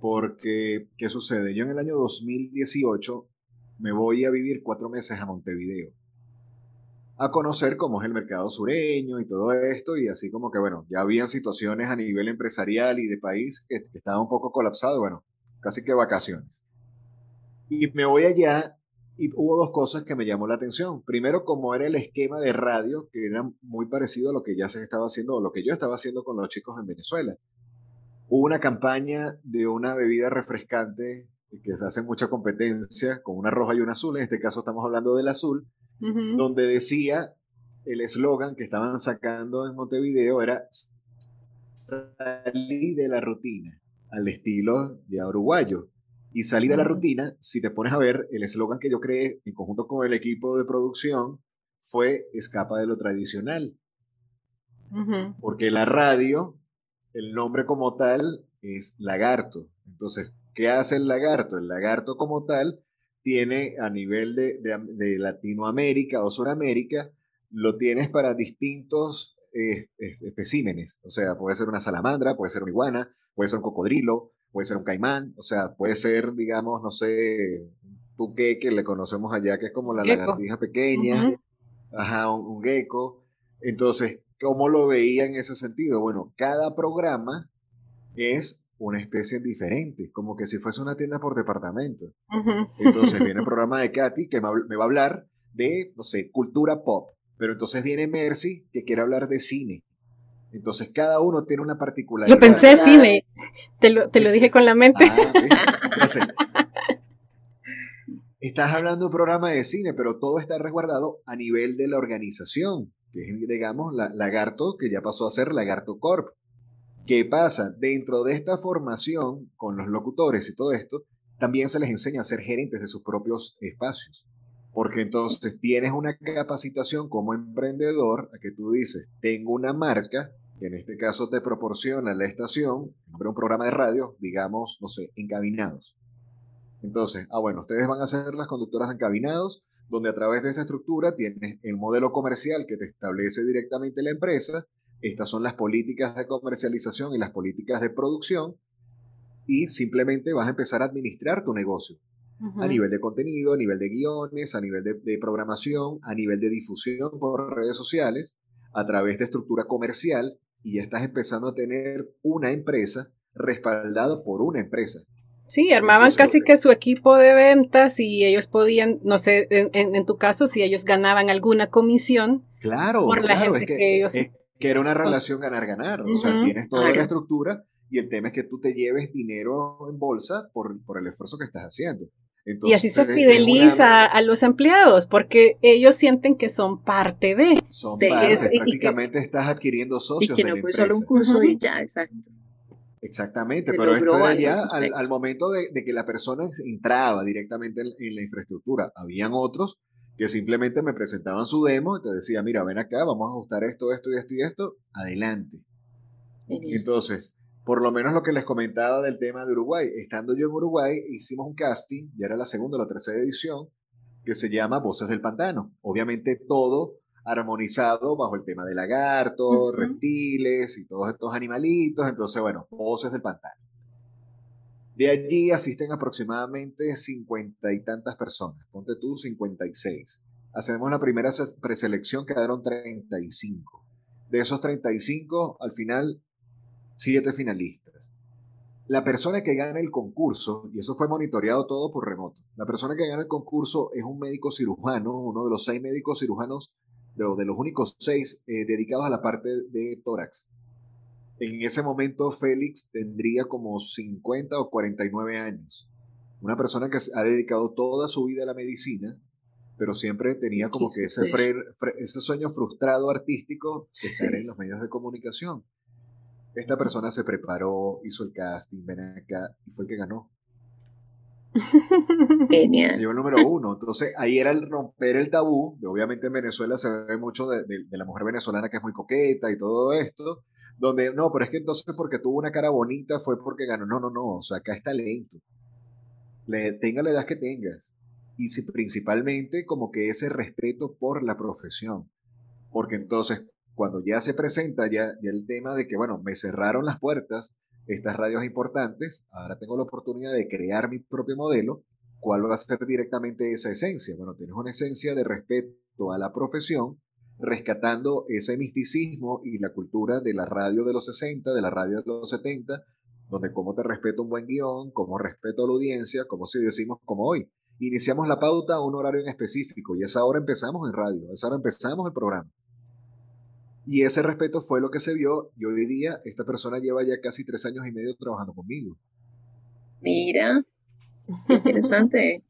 porque, ¿qué sucede? Yo en el año 2018 me voy a vivir cuatro meses a Montevideo, a conocer cómo es el mercado sureño y todo esto, y así como que, bueno, ya habían situaciones a nivel empresarial y de país que, que estaban un poco colapsados, bueno, casi que vacaciones. Y me voy allá y hubo dos cosas que me llamó la atención. Primero, como era el esquema de radio, que era muy parecido a lo que ya se estaba haciendo o lo que yo estaba haciendo con los chicos en Venezuela. Hubo una campaña de una bebida refrescante que se hace mucha competencia con una roja y una azul, en este caso estamos hablando del azul, donde decía el eslogan que estaban sacando en Montevideo era salí de la rutina al estilo ya uruguayo y salir de la rutina, si te pones a ver, el eslogan que yo creé en conjunto con el equipo de producción fue escapa de lo tradicional. Porque la radio, el nombre como tal es lagarto. Entonces, ¿qué hace el lagarto? El lagarto como tal tiene a nivel de, de, Latinoamérica o Suramérica lo tienes para distintos eh, especímenes. O sea, puede ser una salamandra, puede ser una iguana, puede ser un cocodrilo, puede ser un caimán, o sea, puede ser, digamos, no sé, un que le conocemos allá, que es como la lagartija pequeña, ajá, un, un, gecko. Entonces, ¿cómo lo veía en ese sentido? Bueno, cada programa es una especie diferente, como que si fuese una tienda por departamento. Entonces viene el programa de Katy que me va a hablar de, no sé, cultura pop, pero entonces viene Mercy que quiere hablar de cine. Entonces cada uno tiene una particularidad. Yo pensé cine, te lo, te lo dije con la mente. Ah, estás hablando de un programa de cine, pero todo está resguardado a nivel de la organización, que es, digamos, la, Lagarto, que ya pasó a ser Lagarto Corp. ¿Qué pasa? Dentro de esta formación con los locutores y todo esto, también se les enseña a ser gerentes de sus propios espacios. Porque entonces tienes una capacitación como emprendedor a que tú dices, tengo una marca, que en este caso te proporciona la estación, un programa de radio, digamos, no sé, encabinados. Entonces, ah, bueno, ustedes van a ser las conductoras de encabinados, donde a través de esta estructura tienes el modelo comercial que te establece directamente la empresa. Estas son las políticas de comercialización y las políticas de producción. Y simplemente vas a empezar a administrar tu negocio a nivel de contenido, a nivel de guiones, a nivel de, programación, a nivel de difusión por redes sociales, a través de estructura comercial y ya estás empezando a tener una empresa respaldada por una empresa. Sí, armaban casi que su equipo de ventas y ellos podían, no sé, en, tu caso, si ellos ganaban alguna comisión. Claro, por la gente que, ellos que era una relación ganar-ganar. O sea, tienes toda la estructura y el tema es que tú te lleves dinero en bolsa por, por el esfuerzo que estás haciendo. Y así se fideliza a los empleados porque ellos sienten que son parte de. Son parte, prácticamente estás adquiriendo socios. Y que no fue solo un curso y ya, exacto. Exactamente, pero esto era ya al, momento de, que la persona entraba directamente en, la infraestructura. Habían otros que simplemente me presentaban su demo y te decía, mira, ven acá, vamos a ajustar esto, esto y esto y esto, adelante. Entonces, por lo menos lo que les comentaba del tema de Uruguay, estando yo en Uruguay, hicimos un casting, ya era la segunda o la tercera edición, que se llama Voces del Pantano. Obviamente todo armonizado bajo el tema de lagartos, reptiles y todos estos animalitos. Entonces, bueno, Voces del Pantano. De allí asisten aproximadamente cincuenta y tantas personas. Ponte tú 56. Hacemos la primera preselección, quedaron 35. De esos 35, al final, siete finalistas. La persona que gana el concurso, y eso fue monitoreado todo por remoto, la persona que gana el concurso es un médico cirujano, uno de los seis médicos cirujanos, de, de los únicos seis eh, dedicados a la parte de tórax. En ese momento Félix tendría como 50 o 49 años. Una persona que ha dedicado toda su vida a la medicina, pero siempre tenía como que ese, ese sueño frustrado artístico de estar en los medios de comunicación. Esta persona se preparó, hizo el casting, ven acá, y fue el que ganó. Genial. Llegó el número uno. Entonces ahí era el romper el tabú. Obviamente en Venezuela se ve mucho de, de, la mujer venezolana que es muy coqueta y todo esto donde no, pero es que entonces porque tuvo una cara bonita fue porque ganó. No, no, no, o sea, acá es talento. Le, tenga la edad que tengas. Y si principalmente como que ese respeto por la profesión. Porque entonces, cuando ya se presenta ya, ya el tema de que, bueno, me cerraron las puertas estas radios importantes, ahora tengo la oportunidad de crear mi propio modelo, ¿cuál va a ser directamente esa esencia? Bueno, tienes una esencia de respeto a la profesión, rescatando ese misticismo y la cultura de la radio de los 60, de la radio de los 70, donde cómo te respeto un buen guion, cómo respeto a la audiencia, como si decimos como hoy. Iniciamos la pauta a un horario en específico y a esa hora empezamos en radio, a esa hora empezamos el programa. Y ese respeto fue lo que se vio y hoy día esta persona lleva ya casi tres años y medio trabajando conmigo. Mira, interesante.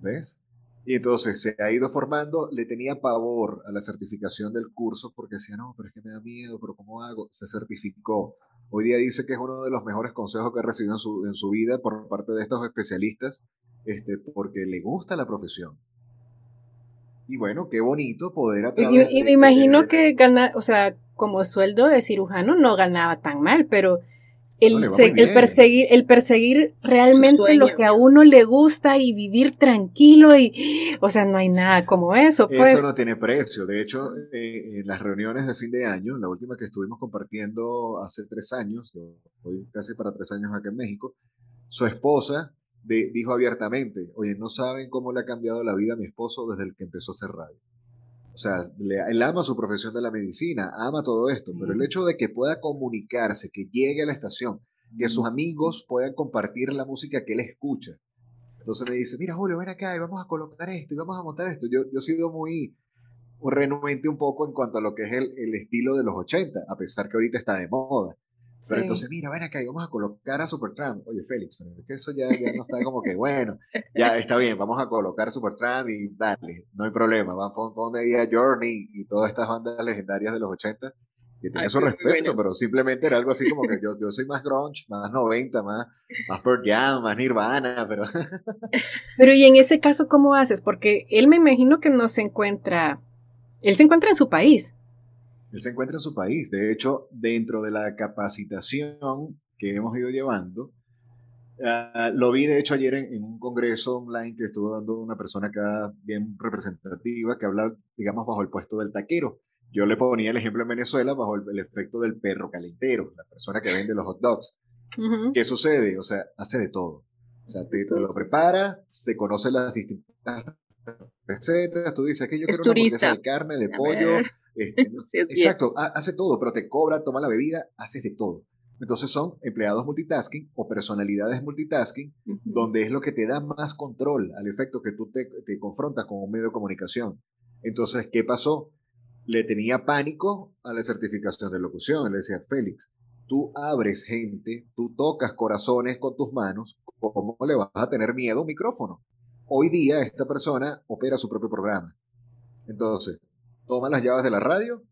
¿Ves? Y entonces se ha ido formando, le tenía pavor a la certificación del curso porque decía, no, pero es que me da miedo, pero ¿cómo hago? Se certificó. Hoy día dice que es uno de los mejores consejos que ha recibido en su, en su vida por parte de estos especialistas, este, porque le gusta la profesión. Y bueno, qué bonito poder a Y, me imagino que gana, o sea, como sueldo de cirujano no ganaba tan mal, pero el, perseguir, el perseguir realmente lo que a uno le gusta y vivir tranquilo y, o sea, no hay nada como eso. Pues. Eso no tiene precio. De hecho, eh, en las reuniones de fin de año, la última que estuvimos compartiendo hace tres años, yo voy casi para tres años acá en México, su esposa dijo abiertamente, oye, no saben cómo le ha cambiado la vida a mi esposo desde el que empezó a hacer radio. O sea, él ama su profesión de la medicina, ama todo esto, pero el hecho de que pueda comunicarse, que llegue a la estación, que sus amigos puedan compartir la música que él escucha. Entonces me dice, mira Julio, ven acá y vamos a colocar esto y vamos a montar esto. Yo, yo he sido muy renuente un poco en cuanto a lo que es el, el estilo de los 80, a pesar que ahorita está de moda. Pero entonces, mira, ven acá y vamos a colocar a Supertramp. Oye, Félix, pero es que eso ya, ya no está como que, bueno, ya está bien, vamos a colocar Supertramp y dale, no hay problema. A poner ahí a Journey y todas estas bandas legendarias de los 80 que tiene su respeto, pero simplemente era algo así como que yo, yo soy más grunge, más 90, más, más Pearl Jam, más Nirvana, pero... pero y en ese caso, ¿cómo haces? Porque él me imagino que no se encuentra, él se encuentra en su país. Él se encuentra en su país. De hecho, dentro de la capacitación que hemos ido llevando, ah, lo vi de hecho ayer en, un congreso online que estuvo dando una persona acá bien representativa que habla, digamos, bajo el puesto del taquero. Yo le ponía el ejemplo en Venezuela bajo el, efecto del perro calentero, la persona que vende los hot dogs. ¿Qué sucede? O sea, hace de todo. O sea, te, lo prepara, se conoce las distintas recetas, tú dices que yo quiero una de carne, de pollo, este, exacto, hace todo, pero te cobra, toma la bebida, haces de todo. Entonces son empleados multitasking o personalidades multitasking, donde es lo que te da más control al efecto que tú te, te, confrontas con un medio de comunicación. Entonces, ¿qué pasó? Le tenía pánico a la certificación de locución. Le decía, Félix, tú abres gente, tú tocas corazones con tus manos, ¿cómo le vas a tener miedo a un micrófono? Hoy día esta persona opera su propio programa. Entonces, toma las llaves de la radio,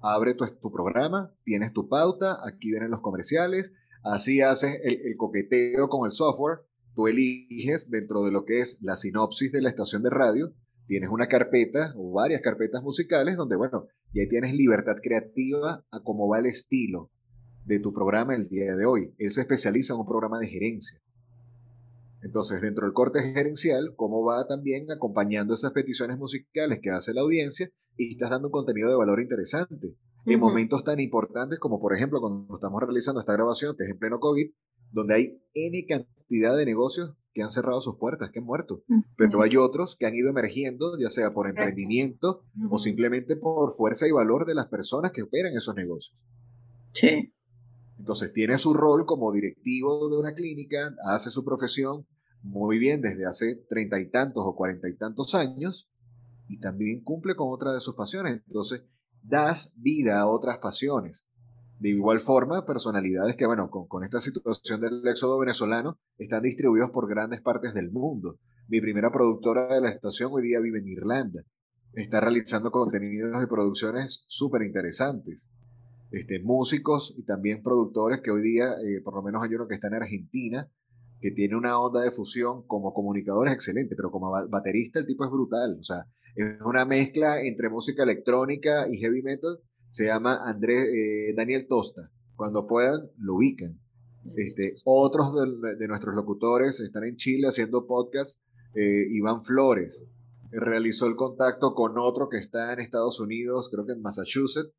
abre tu, programa, tienes tu pauta, aquí vienen los comerciales, así haces el, coqueteo con el software, tú eliges dentro de lo que es la sinopsis de la estación de radio, tienes una carpeta o varias carpetas musicales donde, bueno, ya tienes libertad creativa a cómo va el estilo de tu programa el día de hoy. Él se especializa en un programa de gerencia. Entonces, dentro del corte gerencial, cómo va también acompañando esas peticiones musicales que hace la audiencia y estás dando un contenido de valor interesante. En momentos tan importantes como, por ejemplo, cuando estamos realizando esta grabación, que es en pleno COVID, donde hay N cantidad de negocios que han cerrado sus puertas, que han muerto. Pero hay otros que han ido emergiendo, ya sea por emprendimiento o simplemente por fuerza y valor de las personas que operan esos negocios. Sí. Entonces tiene su rol como directivo de una clínica, hace su profesión muy bien desde hace treinta y tantos o cuarenta y tantos años, y también cumple con otra de sus pasiones. Entonces, das vida a otras pasiones. De igual forma, personalidades que, bueno, con, esta situación del éxodo venezolano, están distribuidos por grandes partes del mundo. Mi primera productora de la estación hoy día vive en Irlanda. Está realizando contenidos y producciones súper interesantes. Este, músicos y también productores que hoy día, eh, por lo menos hay uno que está en Argentina, que tiene una onda de fusión como comunicador excelente, pero como baterista el tipo es brutal. O sea, es una mezcla entre música electrónica y heavy metal. Se llama Andrés eh, Daniel Tosta. Cuando puedan, lo ubican. Este, otros de, nuestros locutores están en Chile haciendo podcast. Eh, Iván Flores realizó el contacto con otro que está en Estados Unidos, creo que en Massachusetts,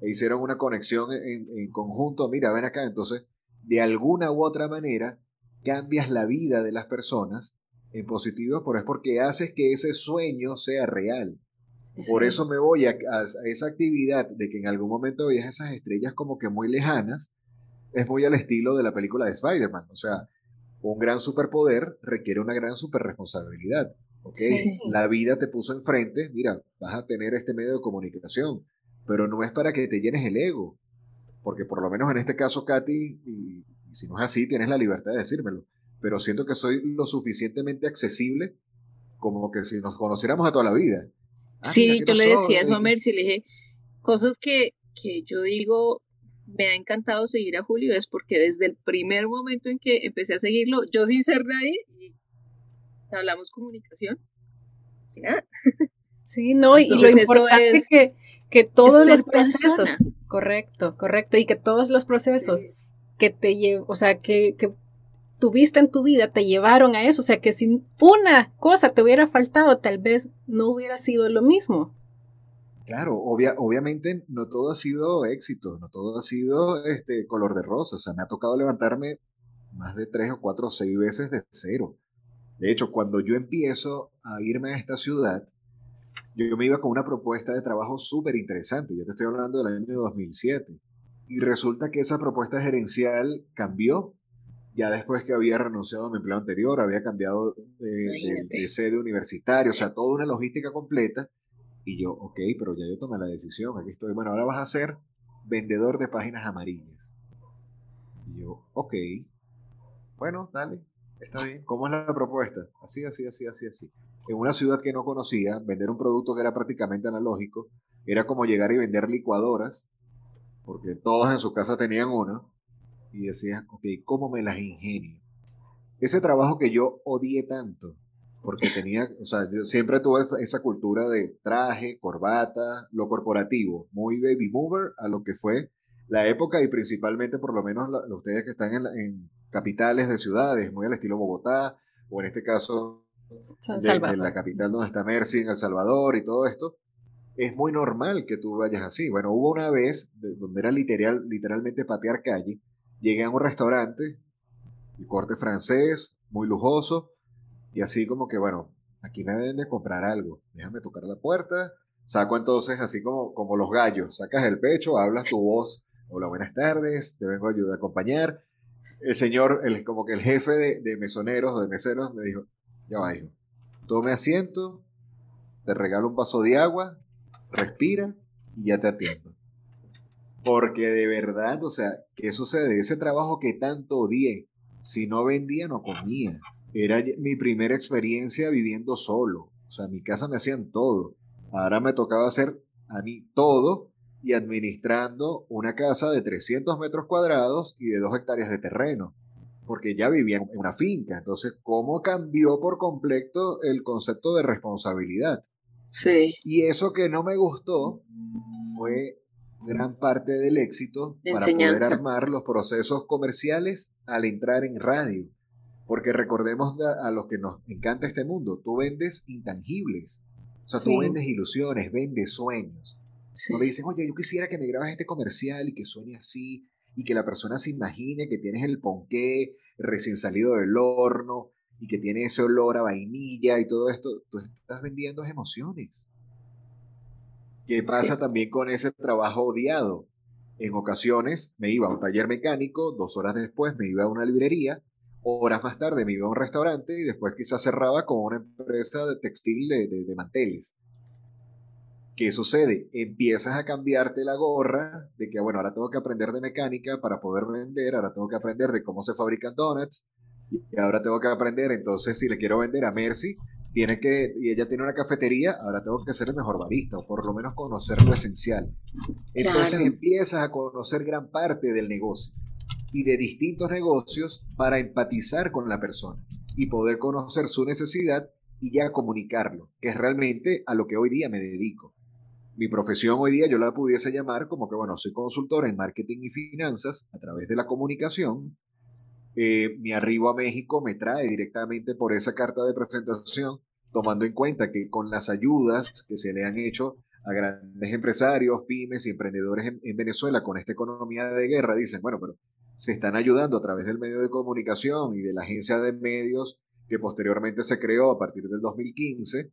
e hicieron una conexión en, en conjunto. Mira, ven acá. Entonces, de alguna u otra manera, cambias la vida de las personas en positivo, pero es porque haces que ese sueño sea real. Por eso me voy a, esa actividad de que en algún momento veías esas estrellas como que muy lejanas, es muy al estilo de la película de Spider-Man. O sea, un gran superpoder requiere una gran superresponsabilidad. ¿okay? La vida te puso enfrente, mira, vas a tener este medio de comunicación, pero no es para que te llenes el ego, porque por lo menos en este caso, Katy, y, y si no es así, tienes la libertad de decírmelo pero siento que soy lo suficientemente accesible como que si nos conociéramos a toda la vida. Ah, sí, yo le decía a Homer, si le dije cosas que, que yo digo, me ha encantado seguir a Julio, es porque desde el primer momento en que empecé a seguirlo, yo sin ser nadie, y hablamos comunicación. Sí, no, y lo importante es que, que todos los procesos, correcto, correcto, y que todos los procesos que te o sea, que, que tuviste en tu vida te llevaron a eso. O sea, que si una cosa te hubiera faltado, tal vez no hubiera sido lo mismo. Claro, obviamente no todo ha sido éxito, no todo ha sido este color de rosa. O sea, me ha tocado levantarme más de tres o cuatro o seis veces de cero. De hecho, cuando yo empiezo a irme a esta ciudad, yo, me iba con una propuesta de trabajo súper interesante. Yo te estoy hablando del año 2007. Y resulta que esa propuesta gerencial cambió ya después que había renunciado a mi empleo anterior, había cambiado de, sede universitaria, o sea, toda una logística completa. Y yo, ok, pero ya yo tomé la decisión, aquí estoy. Bueno, ahora vas a ser vendedor de páginas amarillas. Y yo, ok, bueno, dale, está bien. ¿Cómo es la propuesta? Así, así, así, así, así. En una ciudad que no conocía, vender un producto que era prácticamente analógico, era como llegar y vender licuadoras, porque todos en su casa tenían una y decías, ok, ¿cómo me las ingenio? Ese trabajo que yo odié tanto, porque tenía, o sea, yo siempre tuve esa, cultura de traje, corbata, lo corporativo, muy baby mover a lo que fue la época y principalmente por lo menos ustedes que están en, capitales de ciudades, muy al estilo Bogotá, o en este caso de, la capital donde está Mercy, en El Salvador y todo esto, es muy normal que tú vayas así. Bueno, hubo una vez donde era literal, literalmente patear calle, Llegué a un restaurante, el corte francés, muy lujoso, y así como que, bueno, aquí me deben de comprar algo, déjame tocar la puerta, saco entonces así como, como los gallos, sacas el pecho, hablas tu voz, hola, buenas tardes, te vengo a ayudar a acompañar. El señor, como que el jefe de, de mesoneros, de meseros, me dijo, ya va, hijo, tome asiento, te regalo un vaso de agua, respira y ya te atiendo. Porque de verdad, o sea, ¿qué sucede? Ese trabajo que tanto odié, si no vendía, no comía. Era mi primera experiencia viviendo solo. O sea, en mi casa me hacían todo. Ahora me tocaba hacer a mí todo y administrando una casa de 300 metros cuadrados y de 2 hectáreas de terreno. Porque ya vivía en una finca. Entonces, ¿cómo cambió por completo el concepto de responsabilidad? Sí. Y eso que no me gustó fue gran parte del éxito para poder armar los procesos comerciales al entrar en radio. Porque recordemos a, los que nos encanta este mundo, tú vendes intangibles. O sea, tú vendes ilusiones, vendes sueños. Sí. le dicen, oye, yo quisiera que me grabes este comercial y que suene así, y que la persona se imagine que tienes el ponqué recién salido del horno, y que tiene ese olor a vainilla y todo esto. Tú estás vendiendo emociones. ¿Qué pasa también con ese trabajo odiado? En ocasiones me iba a un taller mecánico, dos horas después me iba a una librería, horas más tarde me iba a un restaurante y después quizás cerraba con una empresa de textil de, de, manteles. ¿Qué sucede? Empiezas a cambiarte la gorra de que, bueno, ahora tengo que aprender de mecánica para poder vender, ahora tengo que aprender de cómo se fabrican donuts, y ahora tengo que aprender, entonces, si le quiero vender a Mercy, tiene que, y ella tiene una cafetería, ahora tengo que ser el mejor barista, o por lo menos conocer lo esencial. Entonces empiezas a conocer gran parte del negocio y de distintos negocios para empatizar con la persona y poder conocer su necesidad y ya comunicarlo, que es realmente a lo que hoy día me dedico. Mi profesión hoy día yo la pudiese llamar como que, bueno, soy consultor en marketing y finanzas a través de la comunicación, eh, mi arribo a México me trae directamente por esa carta de presentación, tomando en cuenta que con las ayudas que se le han hecho a grandes empresarios, pymes y emprendedores en, Venezuela con esta economía de guerra, dicen, bueno, pero se están ayudando a través del medio de comunicación y de la agencia de medios que posteriormente se creó a partir del 2015,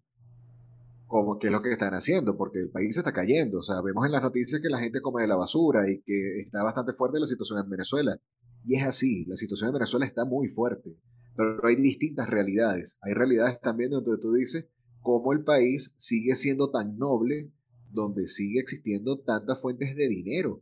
como qué es lo que están haciendo, porque el país está cayendo. O sea, vemos en las noticias que la gente come de la basura y que está bastante fuerte la situación en Venezuela. Y es así, la situación en Venezuela está muy fuerte, pero hay distintas realidades. Hay realidades también donde tú dices cómo el país sigue siendo tan noble, donde sigue existiendo tantas fuentes de dinero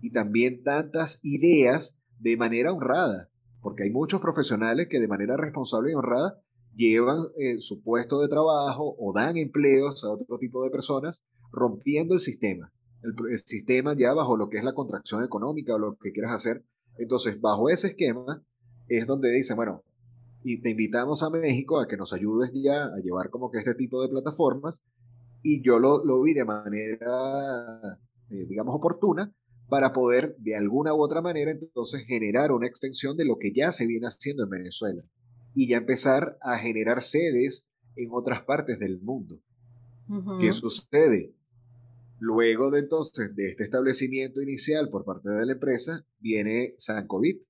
y también tantas ideas de manera honrada, porque hay muchos profesionales que de manera responsable y honrada llevan eh, su puesto de trabajo o dan empleos a otro tipo de personas, rompiendo el sistema. El, el, sistema ya bajo lo que es la contracción económica o lo que quieras hacer entonces, bajo ese esquema es donde dicen, bueno, y te invitamos a México a que nos ayudes ya a llevar como que este tipo de plataformas. Y yo lo, vi de manera, eh, digamos, oportuna, para poder de alguna u otra manera entonces generar una extensión de lo que ya se viene haciendo en Venezuela y ya empezar a generar sedes en otras partes del mundo. ¿Qué sucede? Luego de entonces de este establecimiento inicial por parte de la empresa viene Sancovit.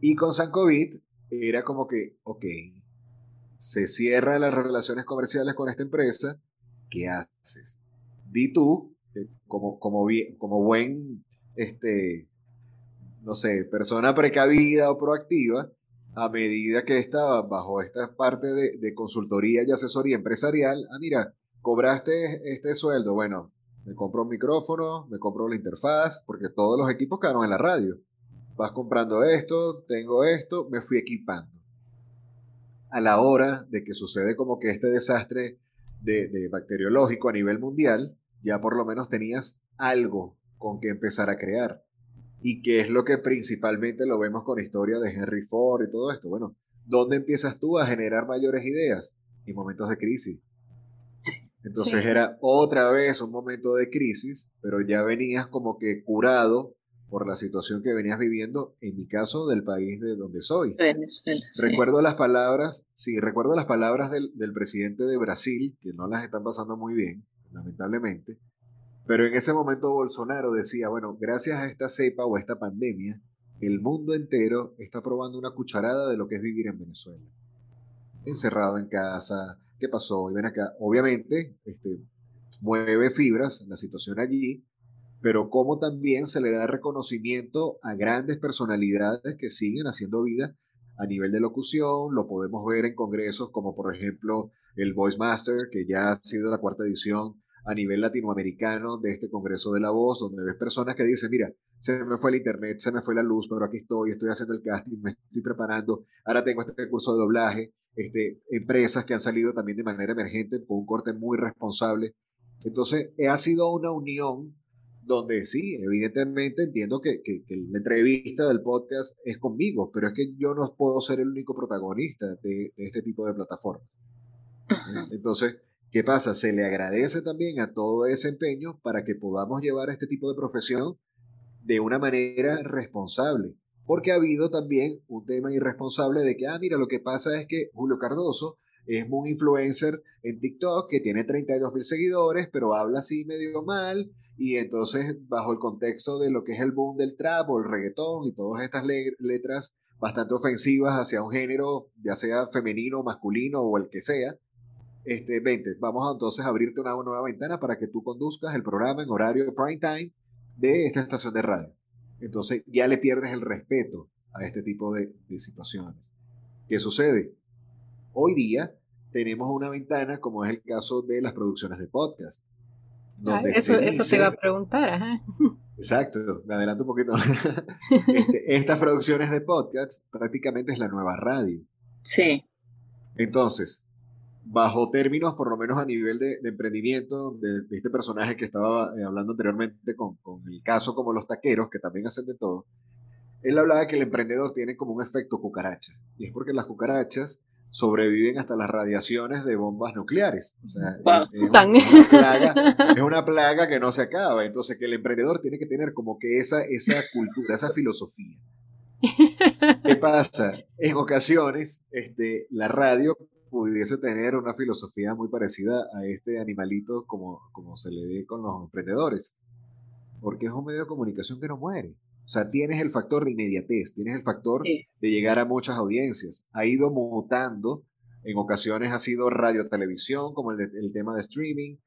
Y con Sancovit era como que, ok, se cierran las relaciones comerciales con esta empresa, ¿qué haces? Di tú, como, como, bien, como buen, este, no sé, persona precavida o proactiva, a medida que estaba bajo esta parte de, consultoría y asesoría empresarial, ah, mira, cobraste este sueldo, bueno, me compro un micrófono, me compro la interfaz, porque todos los equipos quedaron en la radio. Vas comprando esto, tengo esto, me fui equipando. A la hora de que sucede como que este desastre de, de bacteriológico a nivel mundial, ya por lo menos tenías algo con que empezar a crear. ¿Y qué es lo que principalmente lo vemos con historia de Henry Ford y todo esto? Bueno, ¿dónde empiezas tú a generar mayores ideas? En momentos de crisis. Entonces era otra vez un momento de crisis, pero ya venías como que curado por la situación que venías viviendo, en mi caso, del país de donde soy. Venezuela. Recuerdo las palabras, sí, recuerdo las palabras del, del presidente de Brasil, que no las están pasando muy bien, lamentablemente, pero en ese momento Bolsonaro decía, bueno, gracias a esta cepa o a esta pandemia, el mundo entero está probando una cucharada de lo que es vivir en Venezuela. Encerrado en casa, ¿qué pasó? Y ven acá, obviamente, este, mueve fibras la situación allí, pero como también se le da reconocimiento a grandes personalidades que siguen haciendo vida a nivel de locución, lo podemos ver en congresos como por ejemplo el Voice Master, que ya ha sido la cuarta edición a nivel latinoamericano de este Congreso de la Voz, donde ves personas que dicen, mira, se me fue el internet, se me fue la luz, pero aquí estoy, estoy haciendo el casting, me estoy preparando, ahora tengo este curso de doblaje, este, empresas que han salido también de manera emergente con un corte muy responsable. Entonces, ha sido una unión donde sí, evidentemente entiendo que, que, la entrevista del podcast es conmigo, pero es que yo no puedo ser el único protagonista de, de este tipo de plataformas. Entonces, ¿Qué pasa? Se le agradece también a todo ese empeño para que podamos llevar este tipo de profesión de una manera responsable. Porque ha habido también un tema irresponsable de que, ah, mira, lo que pasa es que Julio Cardoso es un influencer en TikTok que tiene 32 mil seguidores, pero habla así medio mal. Y entonces, bajo el contexto de lo que es el boom del trap o el reggaetón y todas estas letras bastante ofensivas hacia un género, ya sea femenino, masculino o el que sea, este, vente, vamos entonces a abrirte una nueva ventana para que tú conduzcas el programa en horario prime time de esta estación de radio. Entonces ya le pierdes el respeto a este tipo de, situaciones. ¿Qué sucede? Hoy día tenemos una ventana como es el caso de las producciones de podcast. Ah, eso, eso te iba a preguntar. Exacto, me adelanto un poquito. Este, estas producciones de podcast prácticamente es la nueva radio. Sí. Entonces, bajo términos, por lo menos a nivel de, emprendimiento, de, este personaje que estaba eh, hablando anteriormente con, el caso como los taqueros, que también hacen de todo, él hablaba que el emprendedor tiene como un efecto cucaracha, y es porque las cucarachas sobreviven hasta las radiaciones de bombas nucleares. O sea, es, una plaga, que no se acaba. Entonces, que el emprendedor tiene que tener como que esa, esa cultura, esa filosofía. ¿Qué pasa? En ocasiones, este, la radio pudiese tener una filosofía muy parecida a este animalito como, como se le ve con los emprendedores. Porque es un medio de comunicación que no muere. O sea, tienes el factor de inmediatez, tienes el factor de llegar a muchas audiencias. Ha ido mutando, en ocasiones ha sido radio televisión, como el, el tema de streaming,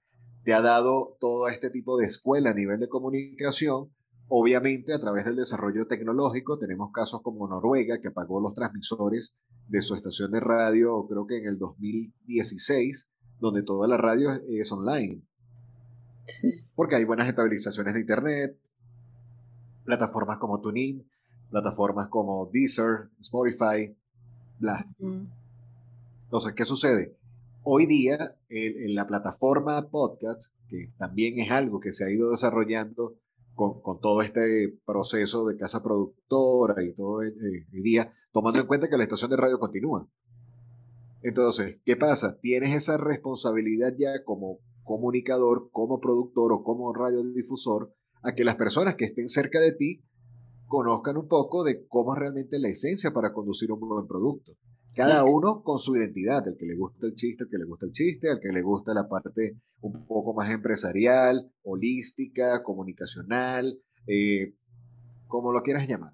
te ha dado todo este tipo de escuela a nivel de comunicación, Obviamente, a través del desarrollo tecnológico, tenemos casos como Noruega, que apagó los transmisores de su estación de radio, creo que en el 2016, donde toda la radio es online. Porque hay buenas estabilizaciones de Internet, plataformas como TuneIn, plataformas como Deezer, Spotify, bla. Entonces, ¿qué sucede? Hoy día, en la plataforma podcast, que también es algo que se ha ido desarrollando con, todo este proceso de casa productora y todo el, día, tomando en cuenta que la estación de radio continúa. Entonces, ¿qué pasa? Tienes esa responsabilidad ya como comunicador, como productor o como radiodifusor a que las personas que estén cerca de ti conozcan un poco de cómo es realmente la esencia para conducir un buen producto. Cada uno con su identidad, el que le gusta el chiste, el que le gusta el chiste, el que le gusta la parte un poco más empresarial, holística, comunicacional, eh, como lo quieras llamar.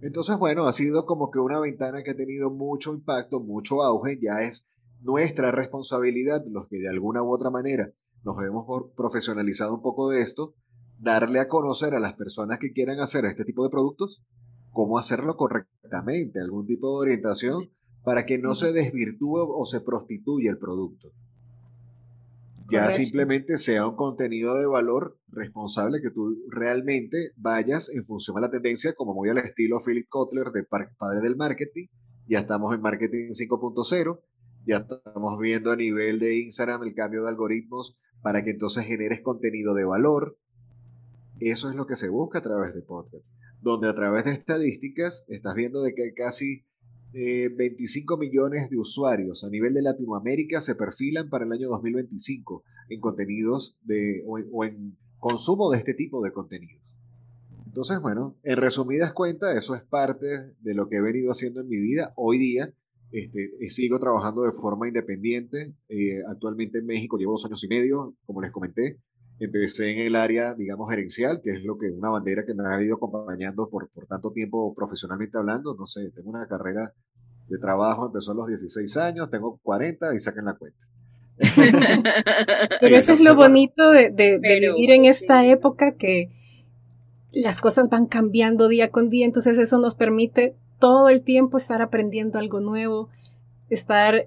Entonces, bueno, ha sido como que una ventana que ha tenido mucho impacto, mucho auge, ya es nuestra responsabilidad, los que de alguna u otra manera nos hemos profesionalizado un poco de esto, darle a conocer a las personas que quieran hacer este tipo de productos cómo hacerlo correctamente, algún tipo de orientación para que no se desvirtúe o se prostituya el producto. Ya simplemente sea un contenido de valor responsable que tú realmente vayas en función a la tendencia, como muy al estilo Philip Kotler de Padre del Marketing. Ya estamos en Marketing 5.0, ya estamos viendo a nivel de Instagram el cambio de algoritmos para que entonces generes contenido de valor. Eso es lo que se busca a través de podcasts, donde a través de estadísticas estás viendo de que hay casi 25 eh, millones de usuarios a nivel de Latinoamérica se perfilan para el año 2025 en contenidos de, o, en, consumo de este tipo de contenidos. Entonces, bueno, en resumidas cuentas, eso es parte de lo que he venido haciendo en mi vida. Hoy día este, eh, sigo trabajando de forma independiente. Eh, actualmente en México llevo dos años y medio, como les comenté. Empecé en el área, digamos, gerencial, que es lo que una bandera que me ha ido acompañando por, por tanto tiempo profesionalmente hablando. No sé, tengo una carrera de trabajo, empezó a los 16 años, tengo 40 y saquen la cuenta. Pero eso es lo bonito de, de, vivir en esta época que las cosas van cambiando día con día, entonces eso nos permite todo el tiempo estar aprendiendo algo nuevo, estar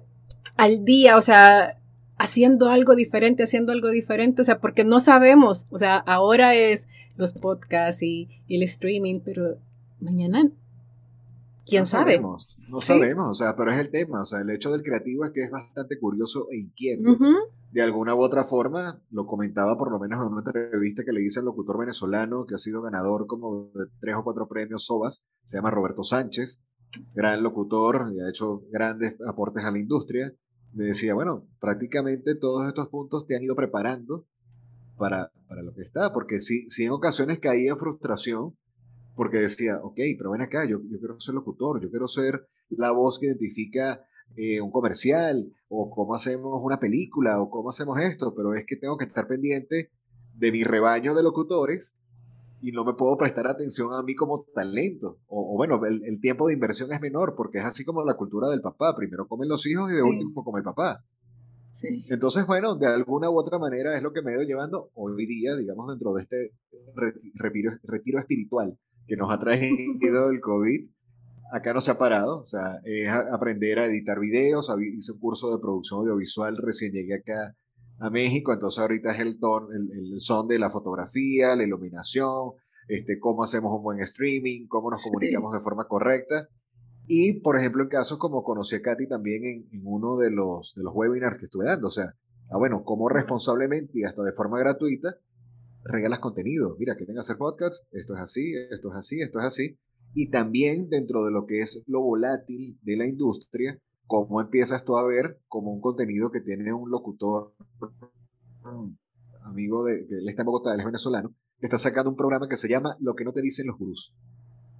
al día, o sea, haciendo algo diferente, haciendo algo diferente, o sea, porque no sabemos, o sea, ahora es los podcasts y, el streaming, pero mañana, ¿quién sabe? Sabemos, no sabemos, o sea, pero es el tema, o sea, el hecho del creativo es que es bastante curioso e inquieto. De alguna u otra forma, lo comentaba por lo menos en una entrevista que le hice al locutor venezolano que ha sido ganador como de tres o cuatro premios SOBAS, se llama Roberto Sánchez, gran locutor y ha hecho grandes aportes a la industria me decía, bueno, prácticamente todos estos puntos te han ido preparando para, para lo que está, porque sí, sí en ocasiones caía frustración, porque decía, ok, pero ven acá, yo, yo quiero ser locutor, yo quiero ser la voz que identifica eh, un comercial, o cómo hacemos una película, o cómo hacemos esto, pero es que tengo que estar pendiente de mi rebaño de locutores y no me puedo prestar atención a mí como talento. O, bueno, el, tiempo de inversión es menor porque es así como la cultura del papá. Primero comen los hijos y de último come el papá. Sí. Entonces, bueno, de alguna u otra manera es lo que me he ido llevando hoy día, digamos, dentro de este retiro, retiro espiritual que nos ha traído el COVID. Acá no se ha parado, o sea, es aprender a editar videos. Hice un curso de producción audiovisual, recién llegué acá a México, entonces ahorita es el, ton, el, son de la fotografía, la iluminación, este, cómo hacemos un buen streaming, cómo nos comunicamos de forma correcta. Y, por ejemplo, en casos como conocí a Katy también en, uno de los, de los webinars que estuve dando, o sea, ah, bueno, cómo responsablemente y hasta de forma gratuita regalas contenido. Mira, que tenga hacer podcast, esto es así, esto es así, esto es así. Y también dentro de lo que es lo volátil de la industria, cómo empiezas tú a ver como un contenido que tiene un locutor, amigo de, que él está en Bogotá, él es venezolano, que está sacando un programa que se llama Lo que no te dicen los gurús.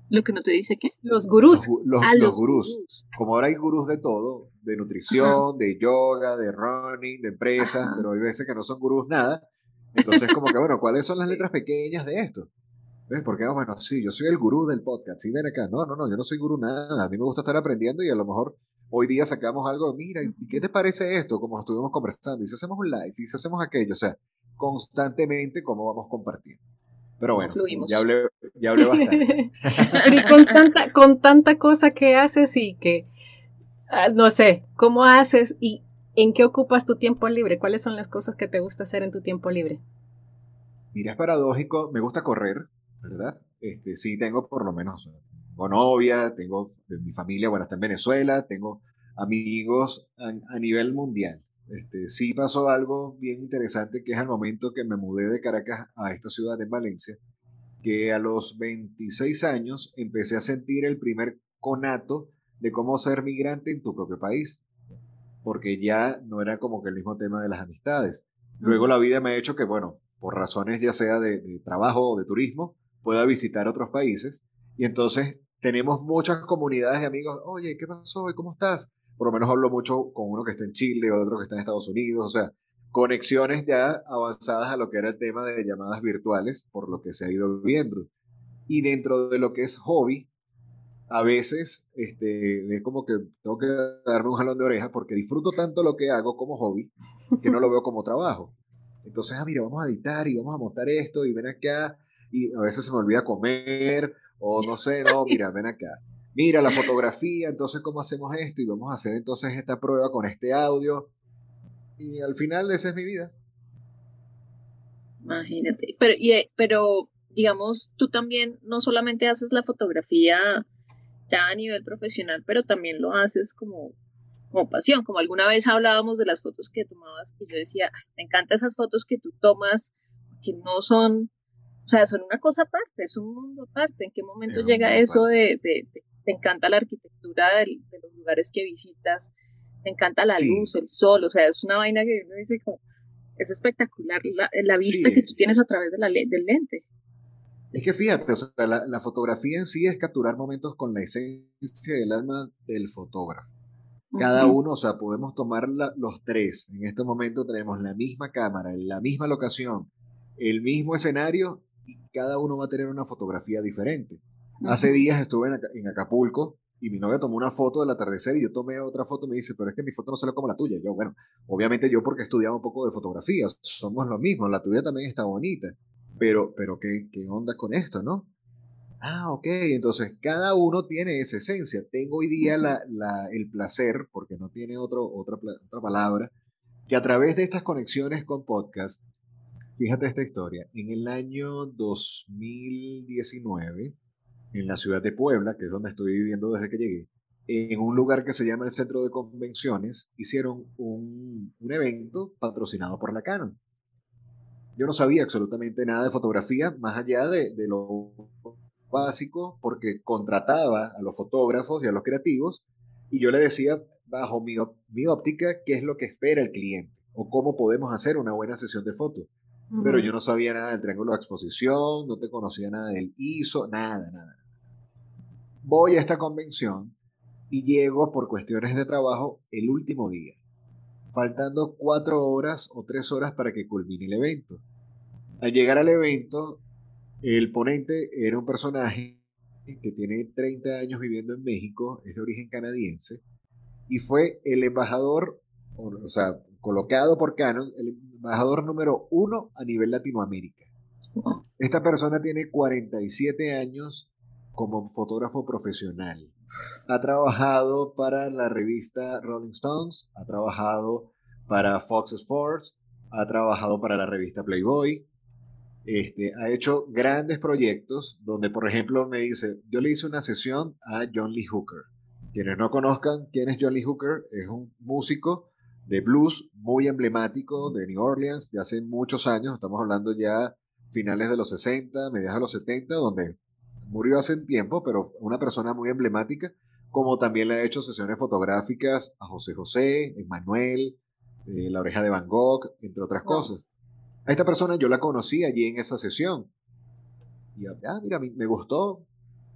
¿Lo que no te dice qué? Los gurús. Los, ah, gurús. Como ahora hay gurús de todo, de nutrición, de yoga, de running, de empresas, pero hay veces que no son gurús nada. Entonces, como que, bueno, ¿cuáles son las letras pequeñas de esto? ¿Ves? Porque, ah, bueno, sí, yo soy el gurú del podcast. Sí, ven acá. No, no, no, yo no soy gurú nada. A mí me gusta estar aprendiendo y a lo mejor hoy día sacamos algo, mira, ¿y qué te parece esto? Como estuvimos conversando, y si hacemos un live, y si hacemos aquello, o sea, constantemente cómo vamos compartiendo. Pero bueno, ya hablé, ya hablé bastante. y con tanta, con tanta cosa que haces y que, ah, no sé, ¿cómo haces y en qué ocupas tu tiempo libre? ¿Cuáles son las cosas que te gusta hacer en tu tiempo libre? Mira, es paradójico, me gusta correr, ¿verdad? Este, sí, tengo por lo menos tengo novia, tengo mi familia, bueno, está en Venezuela, tengo amigos a, nivel mundial. Este, sí pasó algo bien interesante que es al momento que me mudé de Caracas a esta ciudad de Valencia, que a los 26 años empecé a sentir el primer conato de cómo ser migrante en tu propio país, porque ya no era como que el mismo tema de las amistades. Luego la vida me ha hecho que, bueno, por razones ya sea de, de trabajo o de turismo, pueda visitar otros países. Y entonces tenemos muchas comunidades de amigos, oye, ¿qué pasó? ¿Cómo estás? Por lo menos hablo mucho con uno que está en Chile, otro que está en Estados Unidos, o sea, conexiones ya avanzadas a lo que era el tema de llamadas virtuales, por lo que se ha ido viendo. Y dentro de lo que es hobby, a veces este, es como que tengo que darme un jalón de oreja porque disfruto tanto lo que hago como hobby que no lo veo como trabajo. Entonces, ah, mira, vamos a editar y vamos a montar esto y ven acá y a veces se me olvida comer o no sé, no, mira, ven acá. Mira la fotografía, entonces cómo hacemos esto y vamos a hacer entonces esta prueba con este audio. Y al final esa es mi vida. Imagínate. Pero, y, pero digamos, tú también no solamente haces la fotografía ya a nivel profesional, pero también lo haces como, como pasión. Como alguna vez hablábamos de las fotos que tomabas, que yo decía, me encantan esas fotos que tú tomas, que no son o sea, son una cosa aparte, es un mundo aparte. ¿En qué momento llega eso de, te encanta la arquitectura de, los lugares que visitas? Te encanta la luz, el sol, o sea, es una vaina que uno dice como, es espectacular la, vista que tú tienes a través de la, del lente. Es que fíjate, o sea, la, fotografía en sí es capturar momentos con la esencia del alma del fotógrafo. Cada uno, o sea, podemos tomar los tres. En este momento tenemos la misma cámara, la misma locación, el mismo escenario y cada uno va a tener una fotografía diferente. Hace días estuve en, Acapulco y mi novia tomó una foto del atardecer y yo tomé otra foto y me dice, pero es que mi foto no sale como la tuya. Yo, bueno, obviamente yo porque he estudiado un poco de fotografía, somos lo mismo, la tuya también está bonita, pero, pero ¿qué, qué onda con esto, no? Ah, ok, entonces cada uno tiene esa esencia. Tengo hoy día la, la, el placer, porque no tiene otro, otra, otra palabra, que a través de estas conexiones con podcast Fíjate esta historia. En el año 2019, en la ciudad de Puebla, que es donde estoy viviendo desde que llegué, en un lugar que se llama el Centro de Convenciones, hicieron un, evento patrocinado por la Canon. Yo no sabía absolutamente nada de fotografía, más allá de, lo básico, porque contrataba a los fotógrafos y a los creativos, y yo le decía, bajo mi, mi óptica, qué es lo que espera el cliente, o cómo podemos hacer una buena sesión de fotos pero yo no sabía nada del triángulo de exposición, no te conocía nada del ISO, nada, nada. Voy a esta convención y llego por cuestiones de trabajo el último día, faltando cuatro horas o tres horas para que culmine el evento. Al llegar al evento, el ponente era un personaje que tiene 30 años viviendo en México, es de origen canadiense, y fue el embajador, o sea, colocado por Canon, el embajador número uno a nivel Latinoamérica. Esta persona tiene 47 años como fotógrafo profesional. Ha trabajado para la revista Rolling Stones, ha trabajado para Fox Sports, ha trabajado para la revista Playboy, este, ha hecho grandes proyectos donde, por ejemplo, me dice, yo le hice una sesión a John Lee Hooker. Quienes no conozcan quién es John Lee Hooker, es un músico de blues muy emblemático de New Orleans de hace muchos años, estamos hablando ya finales de los 60, mediados de los 70, donde murió hace tiempo, pero una persona muy emblemática, como también le ha hecho sesiones fotográficas a José José, Emmanuel, eh, La Oreja de Van Gogh, entre otras cosas. A esta persona yo la conocí allí en esa sesión. Y ah, mira, me gustó.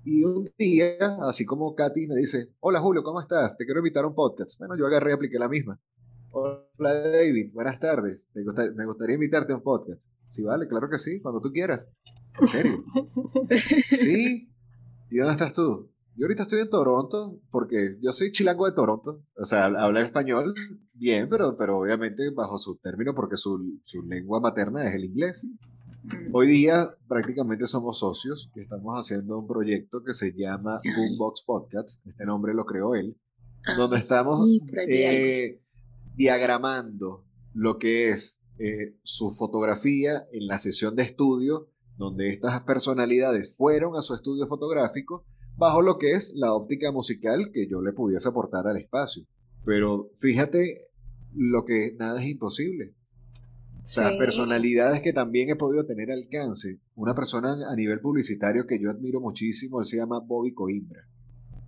Y un día, así como Katy me dice, hola Julio, ¿cómo estás? Te quiero invitar a un podcast. Bueno, yo agarré y apliqué la misma. Hola David, buenas tardes. me gustaría invitarte a un podcast. Sí, vale, claro que sí, cuando tú quieras. ¿En serio? sí. ¿Y dónde estás tú? Yo ahorita estoy en Toronto, porque yo soy chilango de Toronto. O sea, habla español bien, pero, pero obviamente bajo su término, porque su, su lengua materna es el inglés. Hoy día prácticamente somos socios, que estamos haciendo un proyecto que se llama Boombox Podcast. Este nombre lo creó él. Ah, donde estamos diagramando lo que es eh, su fotografía en la sesión de estudio, donde estas personalidades fueron a su estudio fotográfico bajo lo que es la óptica musical que yo le pudiese aportar al espacio. Pero fíjate lo que nada es imposible. O sea, personalidades que también he podido tener alcance. Una persona a nivel publicitario que yo admiro muchísimo, él se llama Bobby Coimbra.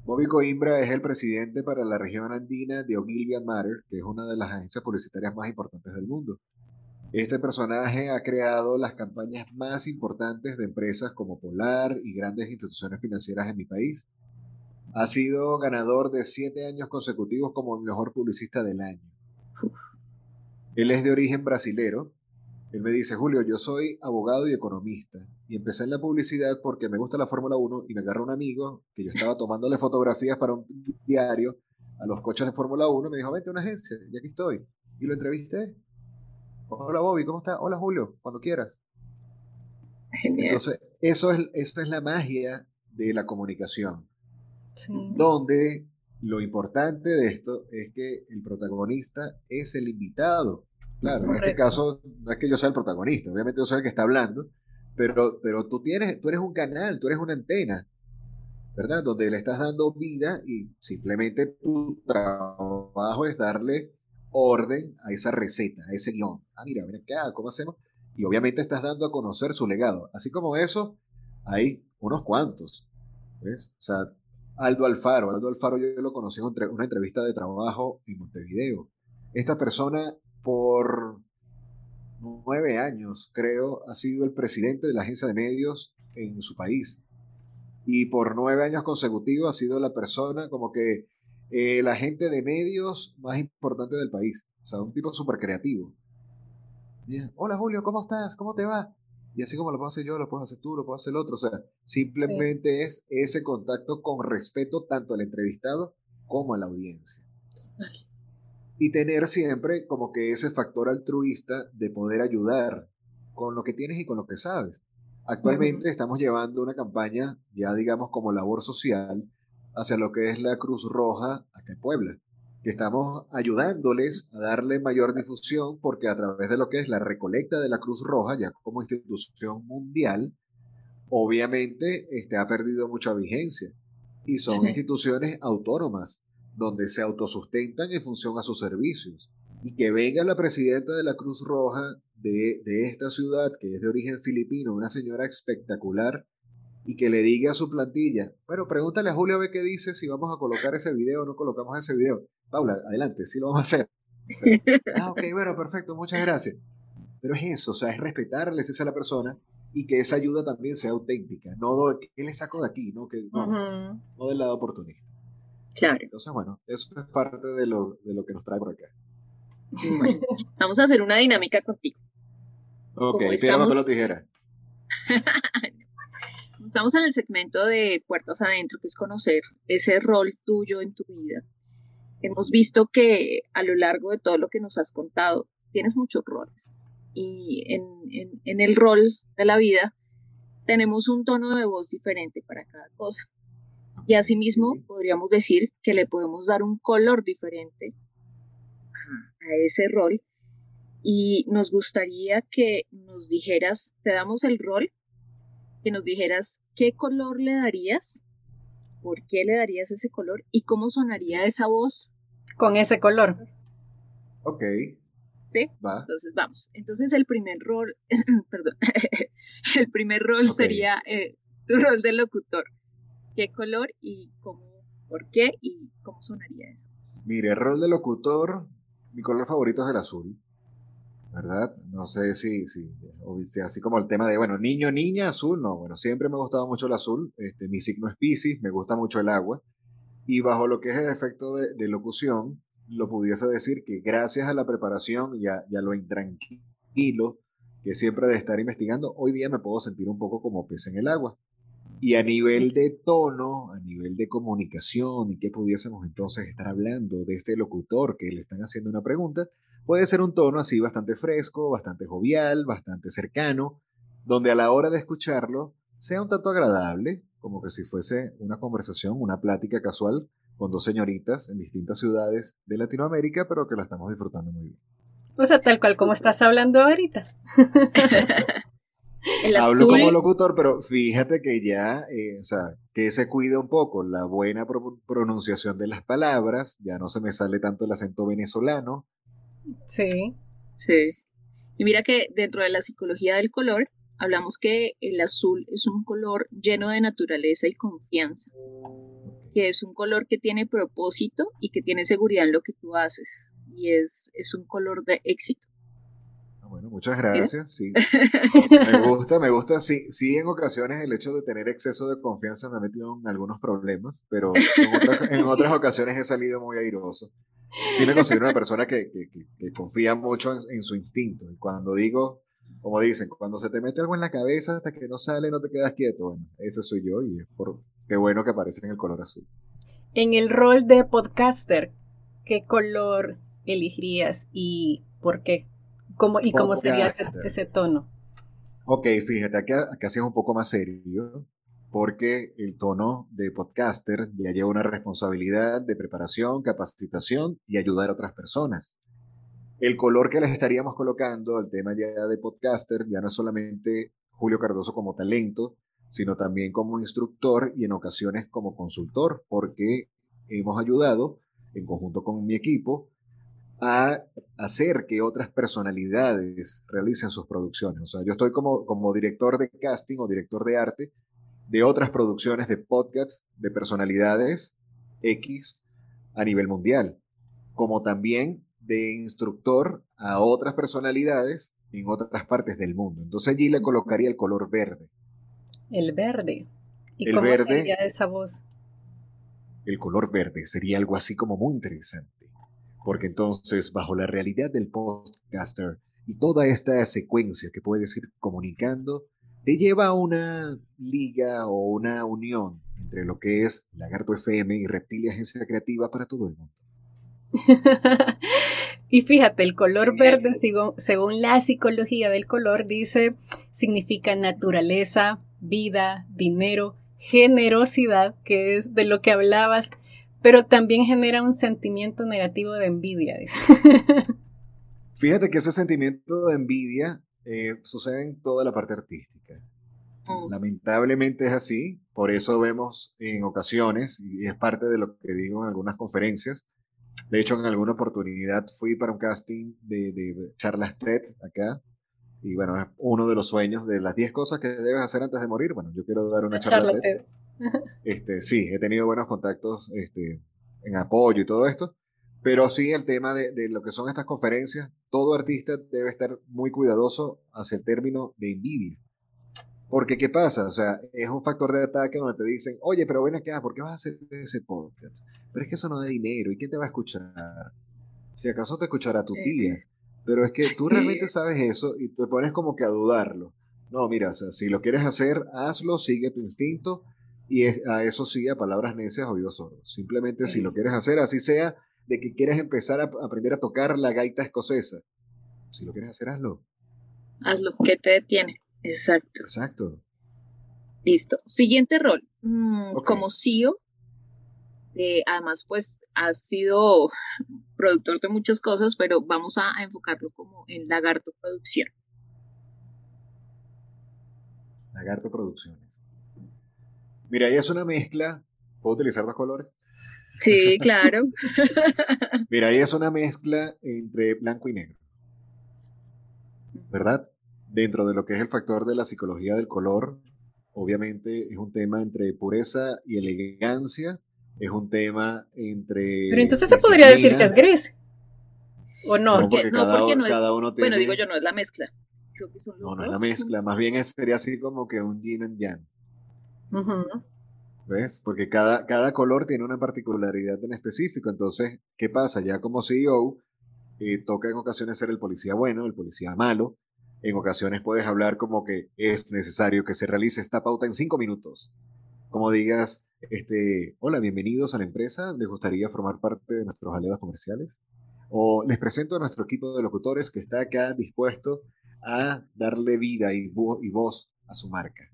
Bobby Coimbra es el presidente para la región andina de Ogilvy Matter, que es una de las agencias publicitarias más importantes del mundo. Este personaje ha creado las campañas más importantes de empresas como Polar y grandes instituciones financieras en mi país. Ha sido ganador de siete años consecutivos como el mejor publicista del año. Él es de origen brasilero. Él me dice, Julio, yo soy abogado y economista. Y empecé en la publicidad porque me gusta la Fórmula 1 y me agarró un amigo que yo estaba tomándole fotografías para un diario a los coches de Fórmula 1 y me dijo, vente a una agencia, y aquí estoy. Y lo entrevisté. Hola Bobby, ¿cómo estás? Hola Julio, cuando quieras. Entonces, eso es, eso es la magia de la comunicación. Donde lo importante de esto es que el protagonista es el invitado. Claro, en este caso no es que yo sea el protagonista, obviamente yo soy el que está hablando, pero, pero tú, tienes, tú eres un canal, tú eres una antena, ¿verdad? Donde le estás dando vida y simplemente tu trabajo es darle orden a esa receta, a ese guion. Ah, mira, mira acá, ¿cómo hacemos? Y obviamente estás dando a conocer su legado. Así como eso, hay unos cuantos. ¿Ves? O sea, Aldo Alfaro. Aldo Alfaro yo lo conocí en una entrevista de trabajo en Montevideo. Esta persona por nueve años, creo, ha sido el presidente de la agencia de medios en su país. Y por nueve años consecutivos ha sido la persona como que el agente de medios más importante del país. O sea, un tipo súper creativo. Hola Julio, ¿cómo estás? ¿Cómo te va? Y así como lo puedo hacer yo, lo puedo hacer tú, lo puedo hacer el otro. O sea, simplemente es ese contacto con respeto tanto al entrevistado como a la audiencia. Y tener siempre como que ese factor altruista de poder ayudar con lo que tienes y con lo que sabes. Actualmente estamos llevando una campaña, ya digamos como labor social, hacia lo que es la Cruz Roja acá en Puebla que estamos ayudándoles a darle mayor difusión porque a través de lo que es la recolecta de la Cruz Roja, ya como institución mundial, obviamente este, ha perdido mucha vigencia y son instituciones autónomas donde se autosustentan en función a sus servicios. Y que venga la presidenta de la Cruz Roja de, de esta ciudad, que es de origen filipino, una señora espectacular, y que le diga a su plantilla, bueno, pregúntale a Julio a ver qué dice si vamos a colocar ese video o no colocamos ese video. Paula, adelante, sí lo vamos a hacer. ah, ok, bueno, perfecto, muchas gracias. Pero es eso, o sea, es respetarles esa a la persona y que esa ayuda también sea auténtica, no ¿qué le saco de aquí? No, que, no, del lado oportunista. Claro. Entonces, bueno, eso es parte de lo, de lo que nos trae por acá. vamos a hacer una dinámica contigo. Ok, estamos... tijera. Estamos en el segmento de Puertas Adentro, que es conocer ese rol tuyo en tu vida hemos visto que a lo largo de todo lo que nos has contado, tienes muchos roles. Y en, el rol de la vida tenemos un tono de voz diferente para cada cosa. Y asimismo podríamos decir que le podemos dar un color diferente a ese rol. Y nos gustaría que nos dijeras, te damos el rol, que nos dijeras qué color le darías por qué le darías ese color y cómo sonaría esa voz. Con ese color. Ok. ¿Sí? Va. Entonces vamos. Entonces el primer rol, perdón, el primer rol sería eh, tu rol de locutor. ¿Qué color y cómo, por qué y cómo sonaría eso? Mire, rol de locutor, mi color favorito es el azul. ¿verdad? No sé si, si, así como el tema de, bueno, niño, niña, azul, no, bueno, siempre me ha gustado mucho el azul, este, mi signo es Pisces, me gusta mucho el agua, y bajo lo que es el efecto de, locución, lo pudiese decir que gracias a la preparación y a, lo intranquilo que siempre de estar investigando, hoy día me puedo sentir un poco como pez en el agua. Y a nivel de tono, a nivel de comunicación y que pudiésemos entonces estar hablando de este locutor que le están haciendo una pregunta, Puede ser un tono así bastante fresco, bastante jovial, bastante cercano, donde a la hora de escucharlo sea un tanto agradable, como que si fuese una conversación, una plática casual con dos señoritas en distintas ciudades de Latinoamérica, pero que la estamos disfrutando muy bien. O sea, tal cual como estás hablando ahorita. Hablo como locutor, pero fíjate que ya, eh, o sea, que se cuida un poco la buena pronunciación de las palabras, ya no se me sale tanto el acento venezolano, Sí. Sí. Y mira que dentro de la psicología del color, hablamos que el azul es un color lleno de naturaleza y confianza, que es un color que tiene propósito y que tiene seguridad en lo que tú haces, y es, es un color de éxito. Bueno, muchas gracias. Sí. Me gusta, me gusta. Sí, sí, en ocasiones el hecho de tener exceso de confianza me ha metido en algunos problemas, pero en otras, ocasiones he salido muy airoso. Sí me considero una persona que, confía mucho en, su instinto. Y cuando digo, como dicen, cuando se te mete algo en la cabeza hasta que no sale, no te quedas quieto. Bueno, ese soy yo y es por qué bueno que aparece en el color azul. En el rol de podcaster, ¿qué color elegirías y por qué? ¿Cómo, ¿Y cómo sería ese, tono? Ok, fíjate, acá, acá es un poco más serio, porque el tono de podcaster ya lleva una responsabilidad de preparación, capacitación y ayudar a otras personas. El color que les estaríamos colocando al tema ya de podcaster ya no es solamente Julio Cardoso como talento, sino también como instructor y en ocasiones como consultor, porque hemos ayudado en conjunto con mi equipo a hacer que otras personalidades realicen sus producciones. O sea, yo estoy como, como director de casting o director de arte de otras producciones de podcasts de personalidades X a nivel mundial, como también de instructor a otras personalidades en otras partes del mundo. Entonces allí le colocaría el color verde. El verde. ¿Y el cómo verde, sería esa voz? El color verde sería algo así como muy interesante porque entonces bajo la realidad del podcaster y toda esta secuencia que puedes ir comunicando, te lleva a una liga o una unión entre lo que es Lagarto FM y Reptilia Agencia Creativa para todo el mundo. y fíjate, el color verde, según la psicología del color, dice, significa naturaleza, vida, dinero, generosidad, que es de lo que hablabas pero también genera un sentimiento negativo de envidia. Fíjate que ese sentimiento de envidia eh, sucede en toda la parte artística. Mm. Lamentablemente es así, por eso vemos en ocasiones, y es parte de lo que digo en algunas conferencias, de hecho en alguna oportunidad fui para un casting de, de charlas TED acá, y bueno, es uno de los sueños de las 10 cosas que debes hacer antes de morir. Bueno, yo quiero dar una charla, TED. Este, sí, he tenido buenos contactos este, en apoyo y todo esto, pero sí el tema de, lo que son estas conferencias, todo artista debe estar muy cuidadoso hacia el término de envidia. Porque, ¿qué pasa? O sea, es un factor de ataque donde te dicen, oye, pero ven acá, ¿por qué vas a hacer ese podcast? Pero es que eso no da dinero, ¿y quién te va a escuchar? Si acaso te escuchará tu tía. Pero es que tú realmente sabes eso y te pones como que a dudarlo. No, mira, o sea, si lo quieres hacer, hazlo, sigue tu instinto y a eso sí, a palabras necias, oídos sordos. Simplemente si lo quieres hacer, así sea de que quieres empezar a aprender a tocar la gaita escocesa. Si lo quieres hacer, hazlo. Hazlo, ¿qué te detiene? Exacto. Exacto. Listo. Siguiente rol. Mm, como CEO, eh, además, pues has sido productor de muchas cosas, pero vamos a enfocarlo como en Lagarto Producción. Lagarto Producciones. Mira, ahí es una mezcla. ¿Puedo utilizar dos colores? Sí, claro. Mira, ahí es una mezcla entre blanco y negro. ¿Verdad? Dentro de lo que es el factor de la psicología del color, obviamente es un tema entre pureza y elegancia. Es un tema entre. Pero entonces se podría decir que es gris. ¿O no? No, porque, cada, uno tiene. Bueno, digo yo, no es la mezcla. Creo que son no, no es la mezcla. Más bien sería así como que un yin and yang. ¿Ves? Porque cada, cada color tiene una particularidad en específico. Entonces, ¿qué pasa? Ya como CEO, eh, toca en ocasiones ser el policía bueno, el policía malo. En ocasiones puedes hablar como que es necesario que se realice esta pauta en cinco minutos. Como digas, este, hola, bienvenidos a la empresa. ¿Les gustaría formar parte de nuestros aliados comerciales? O les presento a nuestro equipo de locutores que está acá dispuesto a darle vida y, y voz a su marca.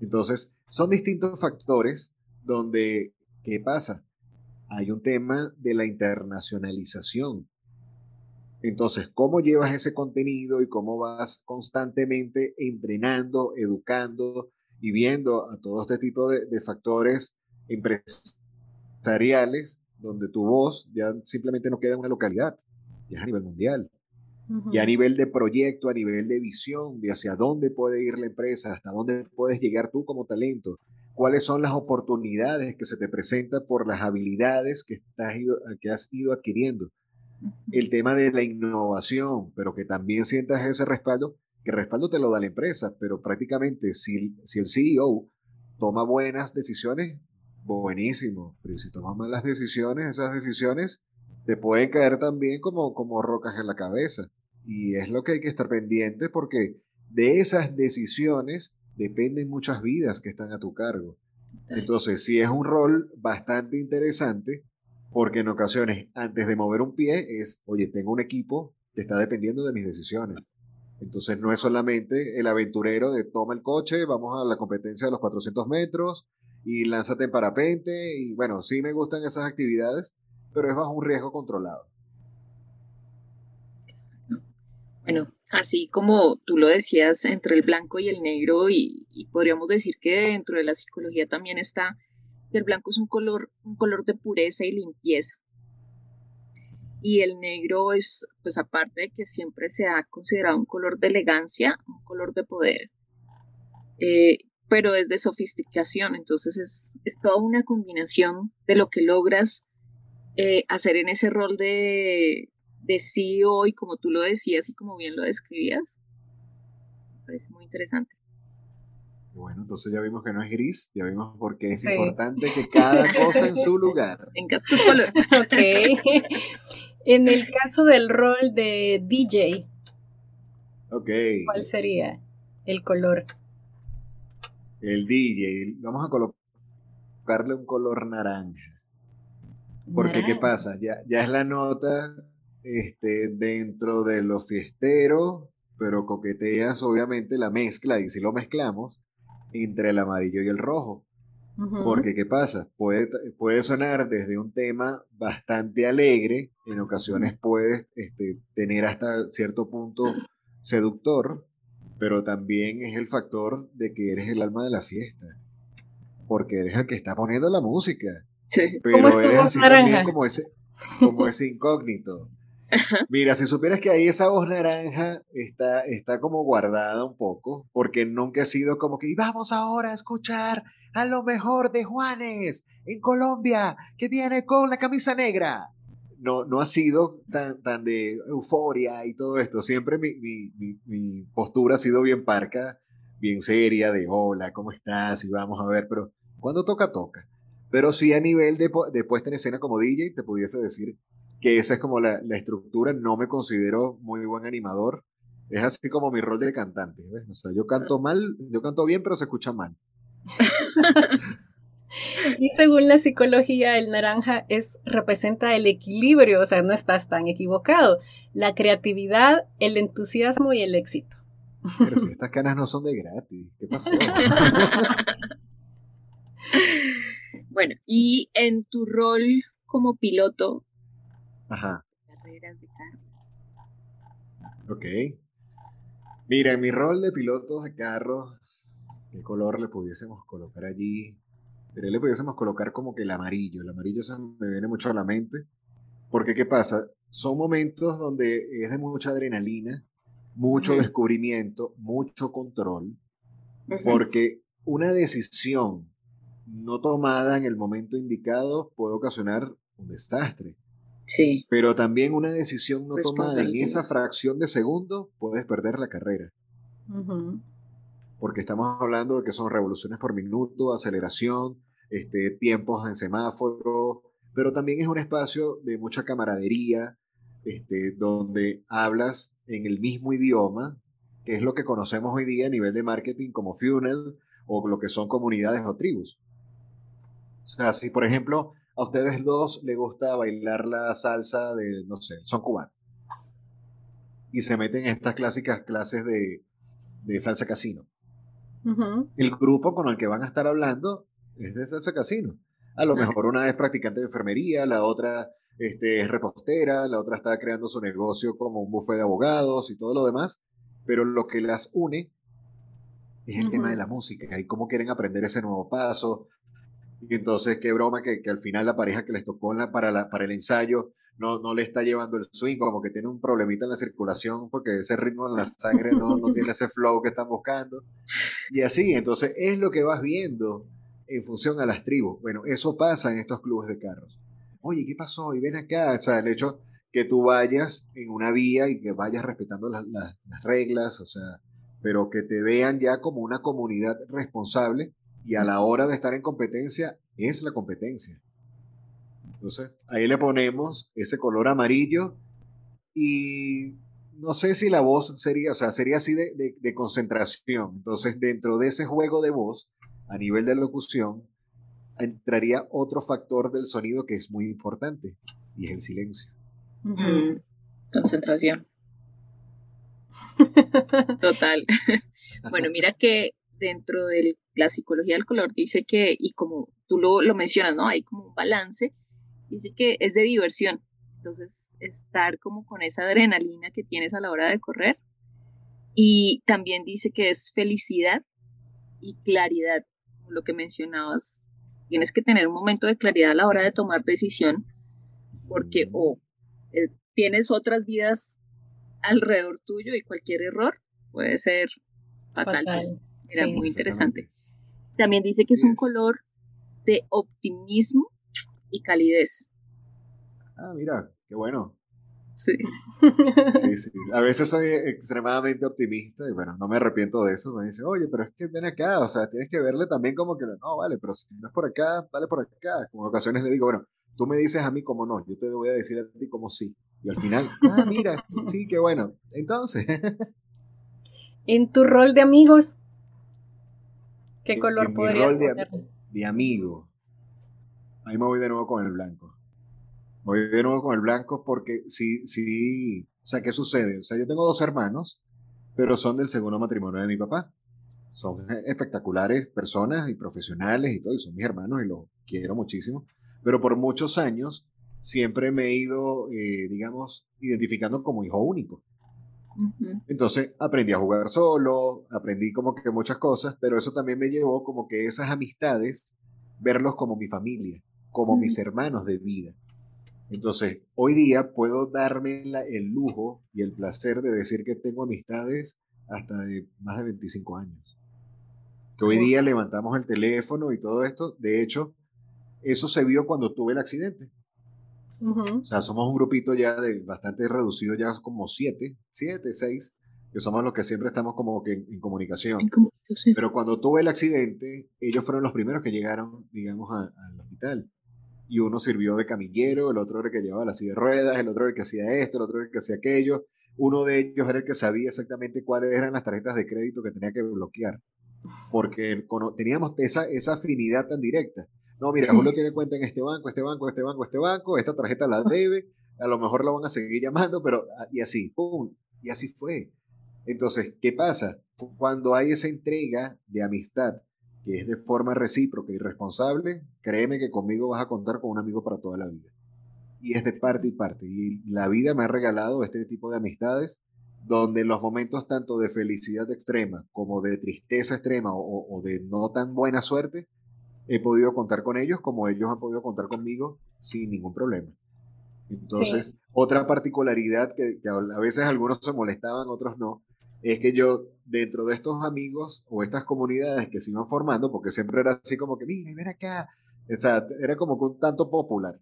Entonces, son distintos factores donde, ¿qué pasa? Hay un tema de la internacionalización. Entonces, ¿cómo llevas ese contenido y cómo vas constantemente entrenando, educando y viendo a todo este tipo de, factores empresariales donde tu voz ya simplemente no queda en una localidad, ya es a nivel mundial? Y a nivel de proyecto, a nivel de visión, de hacia dónde puede ir la empresa, hasta dónde puedes llegar tú como talento, cuáles son las oportunidades que se te presentan por las habilidades que, estás que has ido adquiriendo. el tema de la innovación, pero que también sientas ese respaldo, que respaldo te lo da la empresa, pero prácticamente si, si el CEO toma buenas decisiones, buenísimo, pero si toma malas decisiones, esas decisiones te pueden caer también como, como rocas en la cabeza. Y es lo que hay que estar pendiente porque de esas decisiones dependen muchas vidas que están a tu cargo. Entonces, sí es un rol bastante interesante porque en ocasiones, antes de mover un pie, es, oye, tengo un equipo que está dependiendo de mis decisiones. Entonces, no es solamente el aventurero de toma el coche, vamos a la competencia de los 400 metros y lánzate en parapente. Y bueno, sí me gustan esas actividades, pero es bajo un riesgo controlado. Bueno, así como tú lo decías, entre el blanco y el negro, y, podríamos decir que dentro de la psicología también está que el blanco es un color, un color de pureza y limpieza. Y el negro es, pues aparte de que siempre se ha considerado un color de elegancia, un color de poder, eh, pero es de sofisticación, entonces es, es, toda una combinación de lo que logras eh, hacer en ese rol de, de CEO y como tú lo decías y como bien lo describías. Me parece muy interesante. Bueno, entonces ya vimos que no es gris, ya vimos por qué es importante que cada cosa en su lugar. Tenga su color. ok. En el caso del rol de DJ, okay. ¿cuál sería el color? El DJ, vamos a colocarle un color naranja. Porque, ¿qué pasa? Ya, ya es la nota este, dentro de los fiesteros, pero coqueteas obviamente la mezcla, y si lo mezclamos, entre el amarillo y el rojo. Porque, ¿qué pasa? Puede, puede sonar desde un tema bastante alegre, en ocasiones puedes este, tener hasta cierto punto seductor, pero también es el factor de que eres el alma de la fiesta, porque eres el que está poniendo la música. Pero eres así también como ese, como ese incógnito. Mira, si supieras que ahí esa voz naranja está, está como guardada un poco, porque nunca ha sido como que, vamos ahora a escuchar a lo mejor de Juanes en Colombia, que viene con la camisa negra. No, no ha sido tan, tan de euforia y todo esto. Siempre mi, mi, mi, postura ha sido bien parca, bien seria, de hola, ¿cómo estás? Y vamos a ver, pero cuando toca, toca. Pero sí a nivel de, de puesta en escena como DJ, te pudiese decir que esa es como la, estructura. No me considero muy buen animador. Es así como mi rol de cantante. O sea, yo canto mal, yo canto bien, pero se escucha mal. y según la psicología, el naranja es, representa el equilibrio, o sea, no estás tan equivocado. La creatividad, el entusiasmo y el éxito. Pero si estas canas no son de gratis, ¿qué pasó? bueno, y en tu rol como piloto, Ajá. Ok. Mira, en mi rol de piloto de carros, ¿qué color le pudiésemos colocar allí? Pero le pudiésemos colocar como que el amarillo. El amarillo se me viene mucho a la mente. Porque, ¿qué pasa? Son momentos donde es de mucha adrenalina, mucho descubrimiento, mucho control. Porque una decisión no tomada en el momento indicado puede ocasionar un desastre. Sí. Pero también una decisión no tomada en esa fracción de segundo, puedes perder la carrera. Porque estamos hablando de que son revoluciones por minuto, aceleración, este, tiempos en semáforo, pero también es un espacio de mucha camaradería, este, donde hablas en el mismo idioma, que es lo que conocemos hoy día a nivel de marketing como funnel o lo que son comunidades o tribus. O sea, si por ejemplo a ustedes dos les gusta bailar la salsa de, no sé, son cubanos. Y se meten en estas clásicas clases de, salsa casino. El grupo con el que van a estar hablando es de salsa casino. A lo mejor una es practicante de enfermería, la otra este, es repostera, la otra está creando su negocio como un bufete de abogados y todo lo demás. Pero lo que las une es el tema de la música y cómo quieren aprender ese nuevo paso, entonces, qué broma que, al final la pareja que les tocó la, para, la, para el ensayo no, no le está llevando el swing, como que tiene un problemita en la circulación porque ese ritmo en la sangre no, no tiene ese flow que están buscando. Y así, entonces es lo que vas viendo en función a las tribus. Bueno, eso pasa en estos clubes de carros. Oye, ¿qué pasó? Y ven acá, o sea, el hecho que tú vayas en una vía y que vayas respetando las reglas, o sea, pero que te vean ya como una comunidad responsable y a la hora de estar en competencia es la competencia. Entonces, ahí le ponemos ese color amarillo y no sé si la voz sería, o sea, sería así de, de, concentración. Entonces, dentro de ese juego de voz, a nivel de locución, entraría otro factor del sonido que es muy importante y es el silencio. Concentración. Total. bueno, mira que dentro de la psicología del color dice que, y como tú lo, lo mencionas, ¿no? Hay como un balance, dice que es de diversión. Entonces, estar como con esa adrenalina que tienes a la hora de correr. Y también dice que es felicidad y claridad, lo que mencionabas. Tienes que tener un momento de claridad a la hora de tomar decisión, porque o eh, tienes otras vidas alrededor tuyo y cualquier error puede ser fatal. Era muy interesante. También dice que es un color de optimismo y calidez. Ah, mira, qué bueno. Sí. Sí, sí. A veces soy extremadamente optimista y bueno, no me arrepiento de eso. Me dice, oye, pero es que ven acá, o sea, tienes que verle también como que, no, vale, pero si no es por acá, dale por acá. Como ocasiones le digo, bueno, tú me dices a mí como no, yo te voy a decir a ti como sí. Y al final, ah, mira, sí, qué bueno. Entonces. en tu rol de amigos, ¿qué color en podrías mi rol de, de, amigo. Ahí me voy de nuevo con el blanco. Voy de nuevo con el blanco porque sí, sí. O sea, ¿qué sucede? O sea, yo tengo dos hermanos, pero son del segundo matrimonio de mi papá. Son espectaculares personas y profesionales y todo, y son mis hermanos y los quiero muchísimo. Pero por muchos años siempre me he ido, eh, digamos, identificando como hijo único. Entonces aprendí a jugar solo, aprendí como que muchas cosas, pero eso también me llevó como que esas amistades, verlos como mi familia, como mis hermanos de vida. Entonces, hoy día puedo darme el lujo y el placer de decir que tengo amistades hasta de más de 25 años. Que hoy día levantamos el teléfono y todo esto. De hecho, eso se vio cuando tuve el accidente. O sea, somos un grupito ya de bastante reducido, ya como siete, siete, seis, que somos los que siempre estamos como que en, comunicación. Pero cuando tuve el accidente, ellos fueron los primeros que llegaron, digamos, al hospital. Y uno sirvió de camillero, el otro era el que llevaba la silla de ruedas, el otro era el que hacía esto, el otro era el que hacía aquello. Uno de ellos era el que sabía exactamente cuáles eran las tarjetas de crédito que tenía que bloquear. Porque teníamos esa, esa afinidad tan directa. No, mira, Julio tiene cuenta en este banco, este banco, este banco, este banco, esta tarjeta la debe, a lo mejor la van a seguir llamando, pero ah, y así, ¡pum! Y así fue. Entonces, ¿qué pasa? Cuando hay esa entrega de amistad que es de forma recíproca y responsable, créeme que conmigo vas a contar con un amigo para toda la vida. Y es de parte y parte. Y la vida me ha regalado este tipo de amistades donde en los momentos tanto de felicidad extrema como de tristeza extrema o de no tan buena suerte, he podido contar con ellos como ellos han podido contar conmigo sin ningún problema. Entonces, otra particularidad que, a veces algunos se molestaban, otros no, es que yo dentro de estos amigos o estas comunidades que se iban formando, porque siempre era así como que, mira, ven acá, o sea, era como que un tanto popular.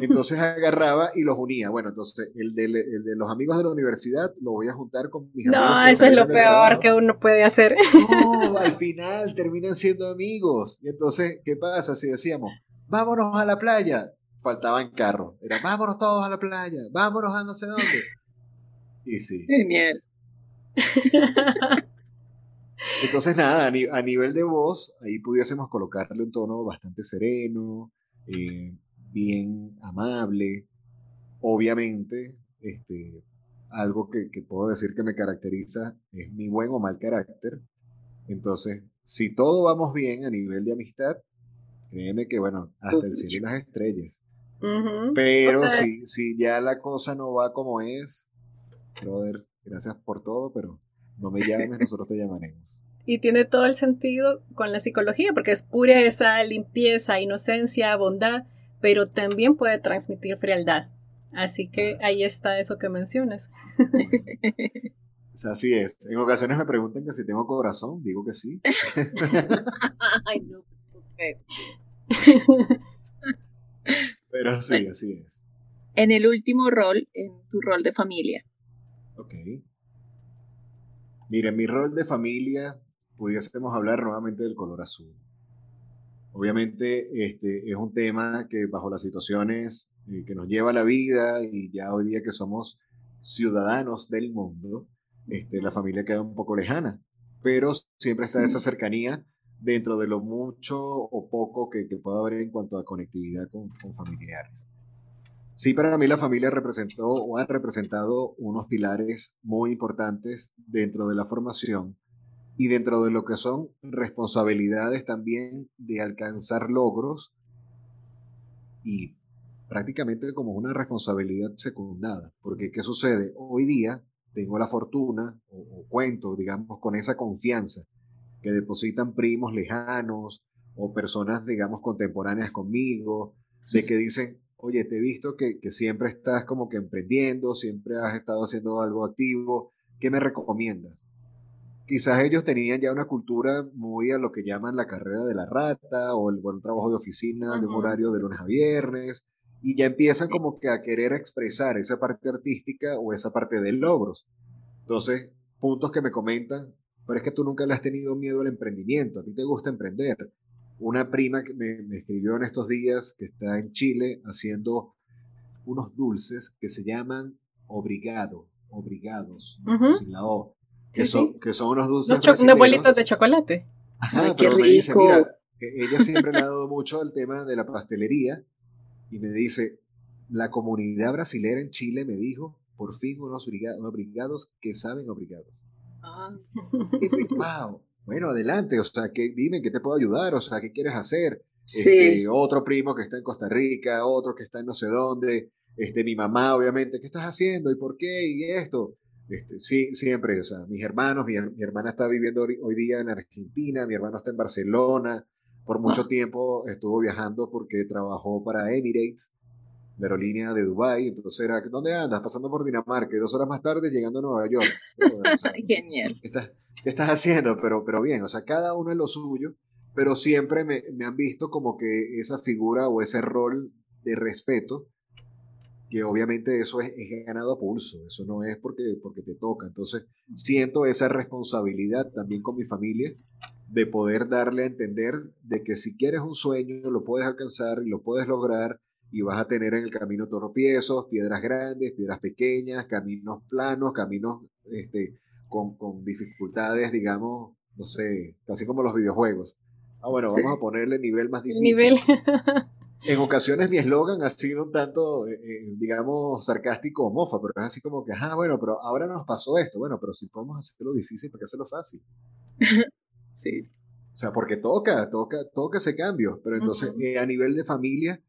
Entonces agarraba y los unía. Bueno, entonces el de, el de, los amigos de la universidad lo voy a juntar con mis amigos. No, eso es lo peor que uno puede hacer. No, al final terminan siendo amigos. Y entonces, ¿qué pasa si decíamos, vámonos a la playa? Faltaban carros. Era, vámonos todos a la playa, vámonos a no sé dónde. Y sí. Genial. Entonces, nada, a, nivel de voz, ahí pudiésemos colocarle un tono bastante sereno, eh, bien amable. Obviamente, este, algo que, puedo decir que me caracteriza es mi buen o mal carácter. Entonces, si todo vamos bien a nivel de amistad, créeme que, bueno, hasta el cielo y las estrellas. Pero si, si ya la cosa no va como es, brother, gracias por todo, pero no me llames, nosotros te llamaremos. Y tiene todo el sentido con la psicología, porque es pura esa limpieza, inocencia, bondad pero también puede transmitir frialdad. Así que ahí está eso que mencionas. Así es. En ocasiones me preguntan que si tengo corazón, digo que sí. Ay, no, okay. Pero sí, así es. en el último rol, en tu rol de familia. Ok. Mira, en mi rol de familia pudiésemos hablar nuevamente del color azul. Obviamente este es un tema que bajo las situaciones eh, que nos lleva la vida y ya hoy día que somos ciudadanos del mundo, este, la familia queda un poco lejana, pero siempre está esa cercanía dentro de lo mucho o poco que, pueda haber en cuanto a conectividad con, con, familiares. Sí, para mí la familia representó o ha representado unos pilares muy importantes dentro de la formación y dentro de lo que son responsabilidades también de alcanzar logros y prácticamente como una responsabilidad secundada. Porque, ¿qué sucede? Hoy día tengo la fortuna, o, cuento, digamos, con esa confianza que depositan primos lejanos o personas, digamos, contemporáneas conmigo, de que dicen, oye, te he visto que, que, siempre estás como que emprendiendo, siempre has estado haciendo algo activo, ¿qué me recomiendas? Quizás ellos tenían ya una cultura muy a lo que llaman la carrera de la rata o el buen trabajo de oficina de un horario de lunes a viernes, y ya empiezan como que a querer expresar esa parte artística o esa parte de logros. Entonces, puntos que me comentan, pero es que tú nunca le has tenido miedo al emprendimiento, a ti te gusta emprender. Una prima que me, escribió en estos días que está en Chile haciendo unos dulces que se llaman obrigado, obrigados, sin la O, que, son, que son unos dulces. unos bolitos de chocolate. Ajá, pero me dice, mira, e, ella siempre le ha dado mucho al tema de la pastelería y me dice, la comunidad brasilera en Chile me dijo, por fin unos obligados que saben obligados. Ah, wow. Bueno, adelante, o sea, que, dime qué te puedo ayudar, o sea, qué quieres hacer. Este, otro primo que está en Costa Rica, otro que está en no sé dónde, este, mi mamá, obviamente, ¿qué estás haciendo? ¿Y por qué? ¿Y esto? Este, sí, siempre, o sea, mis hermanos, mi, mi, hermana está viviendo hoy día en Argentina, mi hermano está en Barcelona, por mucho tiempo estuvo viajando porque trabajó para Emirates, la aerolínea de Dubai. Entonces era, ¿dónde andas? Pasando por Dinamarca y dos horas más tarde llegando a Nueva York. Genial. ¿qué estás, ¿Qué estás haciendo? Pero, pero bien, o sea, cada uno es lo suyo, pero siempre me, me han visto como que esa figura o ese rol de respeto que obviamente eso es, es, ganado a pulso, eso no es porque, porque te toca. Entonces, siento esa responsabilidad también con mi familia de poder darle a entender de que si quieres un sueño, lo puedes alcanzar y lo puedes lograr y vas a tener en el camino tropiezos, piedras grandes, piedras pequeñas, caminos planos, caminos este, con, con, dificultades, digamos, no sé, casi como los videojuegos. Ah, bueno, vamos a ponerle nivel más difícil. Nivel. en ocasiones mi eslogan ha sido un tanto, eh, eh, digamos, sarcástico o mofa, pero es así como que, ah, bueno, pero ahora nos pasó esto. Bueno, pero si podemos hacerlo difícil, ¿por qué hacerlo fácil? Sí. O sea, porque toca, toca, toca ese cambio. Pero entonces, eh, a nivel de familia,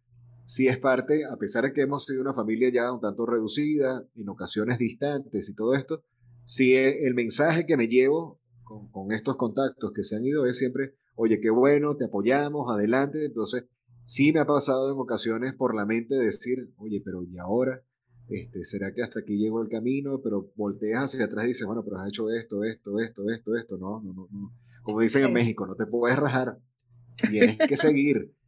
sí es parte, a pesar de que hemos sido una familia ya un tanto reducida, en ocasiones distantes y todo esto, sí eh, el mensaje que me llevo con, con estos contactos que se han ido es siempre, oye, qué bueno, te apoyamos, adelante. Entonces, sí me ha pasado en ocasiones por la mente decir, oye, pero ¿y ahora? Este, ¿Será que hasta aquí llegó el camino? Pero volteas hacia atrás y dices, bueno, pero has hecho esto, esto, esto, esto, esto. No, no, no, no como dicen en México, no te puedes rajar, tienes que seguir.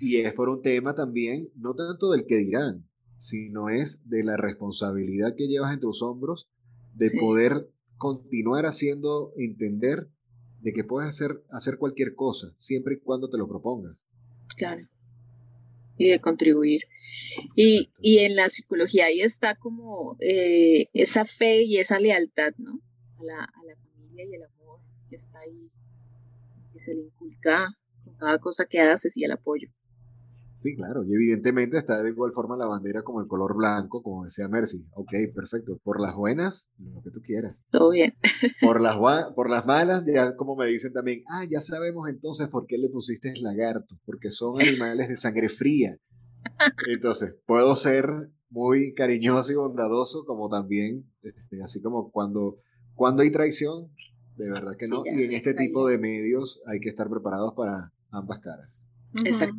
Y es por un tema también, no tanto del que dirán, sino es de la responsabilidad que llevas en tus hombros de poder continuar haciendo entender de que puedes hacer, hacer cualquier cosa, siempre y cuando te lo propongas. Claro. Y de contribuir. Y, y en la psicología ahí está como eh, esa fe y esa lealtad, ¿no? A la, a la familia y el amor que está ahí se le inculca con cada cosa que haces y el apoyo. Sí, claro, y evidentemente está de igual forma la bandera como el color blanco, como decía Mercy. Ok, perfecto. Por las buenas, lo que tú quieras. Todo bien. Por las, por las malas, ya como me dicen también, ah, ya sabemos entonces por qué le pusiste lagarto, porque son animales de sangre fría. Entonces, puedo ser muy cariñoso y bondadoso, como también, este, así como cuando, cuando hay traición, de verdad que no. y en este tipo de medios hay que estar preparados para ambas caras. Exacto.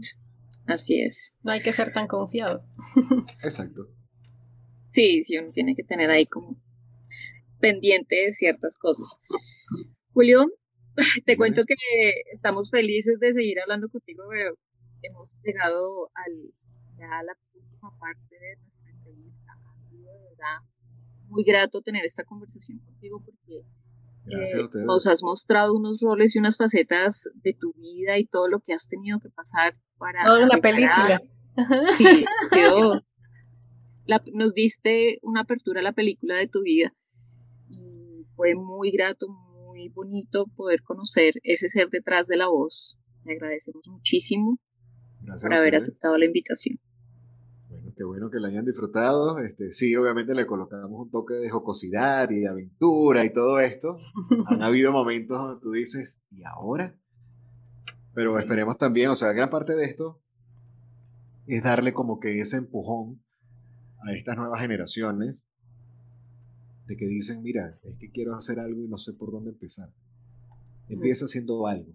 Así es. No hay que ser tan confiado. Exacto. Sí, sí, uno tiene que tener ahí como pendiente de ciertas cosas. Julio, te cuento que estamos felices de seguir hablando contigo, pero hemos llegado al, ya a la última parte de nuestra verdad, muy grato tener esta conversación contigo porque eh, nos has mostrado unos roles y unas facetas de tu vida y todo lo que has tenido que pasar para... Toda una película. Sí, quedó. nos diste una apertura a la película de tu vida y fue muy grato, muy bonito poder conocer ese ser detrás de la voz. Te agradecemos muchísimo por haber aceptado la invitación. Bueno, qué bueno que la hayan disfrutado. Este, sí, obviamente le colocamos un toque de jocosidad y de aventura y todo esto. Han habido momentos donde tú dices, ¿y ahora? Pero esperemos también, o sea, gran parte de esto es darle como que ese empujón a estas nuevas generaciones de que dicen, mira, es que quiero hacer algo y no sé por dónde empezar. Empieza haciendo algo.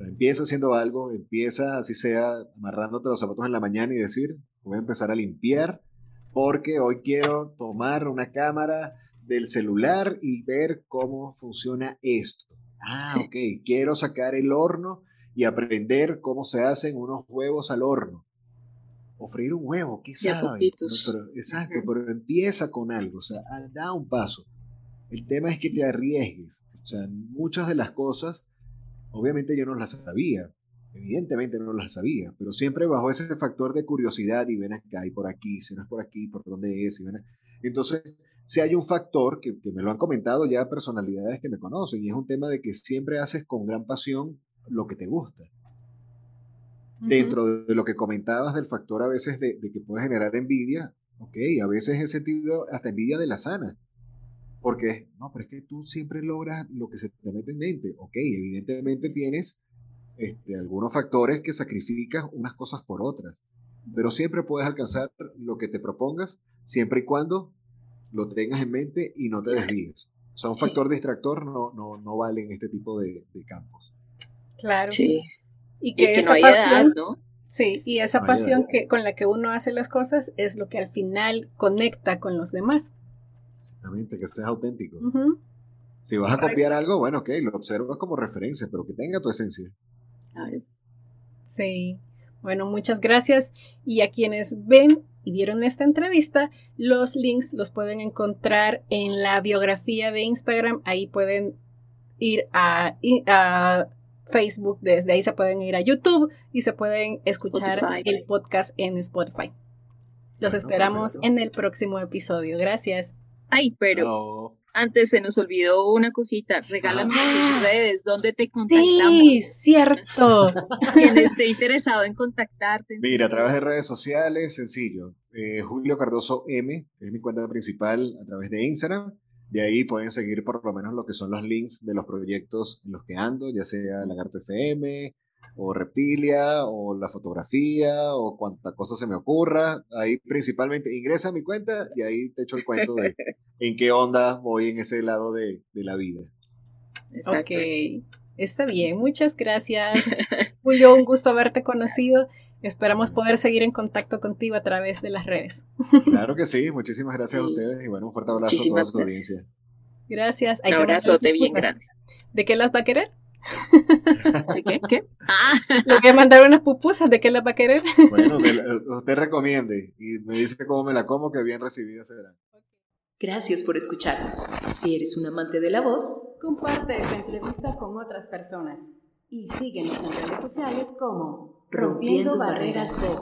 empieza haciendo algo, empieza así sea amarrándote los zapatos en la mañana y decir, voy a empezar a limpiar porque hoy quiero tomar una cámara del celular y ver cómo funciona esto. Ah, ok, quiero sacar el horno y aprender cómo se hacen unos huevos al horno. O freír un huevo, qué sabe. Pero, exacto, pero empieza con algo, o sea, da un paso. El tema es que te arriesgues. O sea, muchas de las cosas, obviamente yo no las sabía, evidentemente no las sabía, pero siempre bajo ese factor de curiosidad y ven acá y por aquí, si no es por aquí, por dónde es, y ven Entonces, si hay un factor que, que, me lo han comentado ya personalidades que me conocen y es un tema de que siempre haces con gran pasión lo que te gusta. Dentro de lo que comentabas del factor a veces de, que puede generar envidia, ok, a veces he sentido hasta envidia de la sana. Porque, no, pero es que tú siempre logras lo que se te mete en mente. Ok, evidentemente tienes este, algunos factores que sacrificas unas cosas por otras. Pero siempre puedes alcanzar lo que te propongas, siempre y cuando lo tengas en mente y no te desvíes. O sea, un factor distractor no, no, no vale en este tipo de campos. Claro. Sí. Y que, esa pasión, ¿no? Sí, y esa pasión que, con la que uno hace las cosas es lo que al final conecta con los demás. Exactamente, que seas auténtico. Si vas a copiar algo, bueno, ok, lo observas como referencia, pero que tenga tu esencia. Sí. Bueno, muchas gracias. Y a quienes ven y vieron esta entrevista, los links los pueden encontrar en la biografía de Instagram. Ahí pueden ir a, a Facebook, desde ahí se pueden ir a YouTube y se pueden escuchar el podcast en Spotify. Los esperamos en el próximo episodio. Gracias. Ay, pero antes se nos olvidó una cosita. Regálame ah. tus redes, ¿dónde te contactamos? Sí, cierto. Quien esté interesado en contactarte. Mira, a través de redes sociales, sencillo. Eh, Julio Cardoso M, es mi cuenta principal a través de Instagram. De ahí pueden seguir por lo menos lo que son los links de los proyectos en los que ando, ya sea Lagarto FM, o Reptilia, o la fotografía, o cuanta cosa se me ocurra. Ahí principalmente ingresa a mi cuenta y ahí te echo el cuento de en qué onda voy en ese lado de, de la vida. Ok, está bien, muchas gracias. Julio, un gusto haberte conocido. Esperamos poder seguir en contacto contigo a través de las redes. Claro que sí, muchísimas gracias a ustedes y bueno, un fuerte abrazo a toda su audiencia. Gracias. Un abrazote bien grande. ¿De qué las va a querer? ¿De qué? ¿Qué? Ah. Le voy a mandar unas pupusas, ¿de qué las va a querer? Bueno, usted recomiende y me dice cómo me la como, que bien recibida será. Gracias por escucharnos. Si eres un amante de la voz, comparte esta entrevista con otras personas y síguenos en redes sociales como Rompiendo Barreras Voz.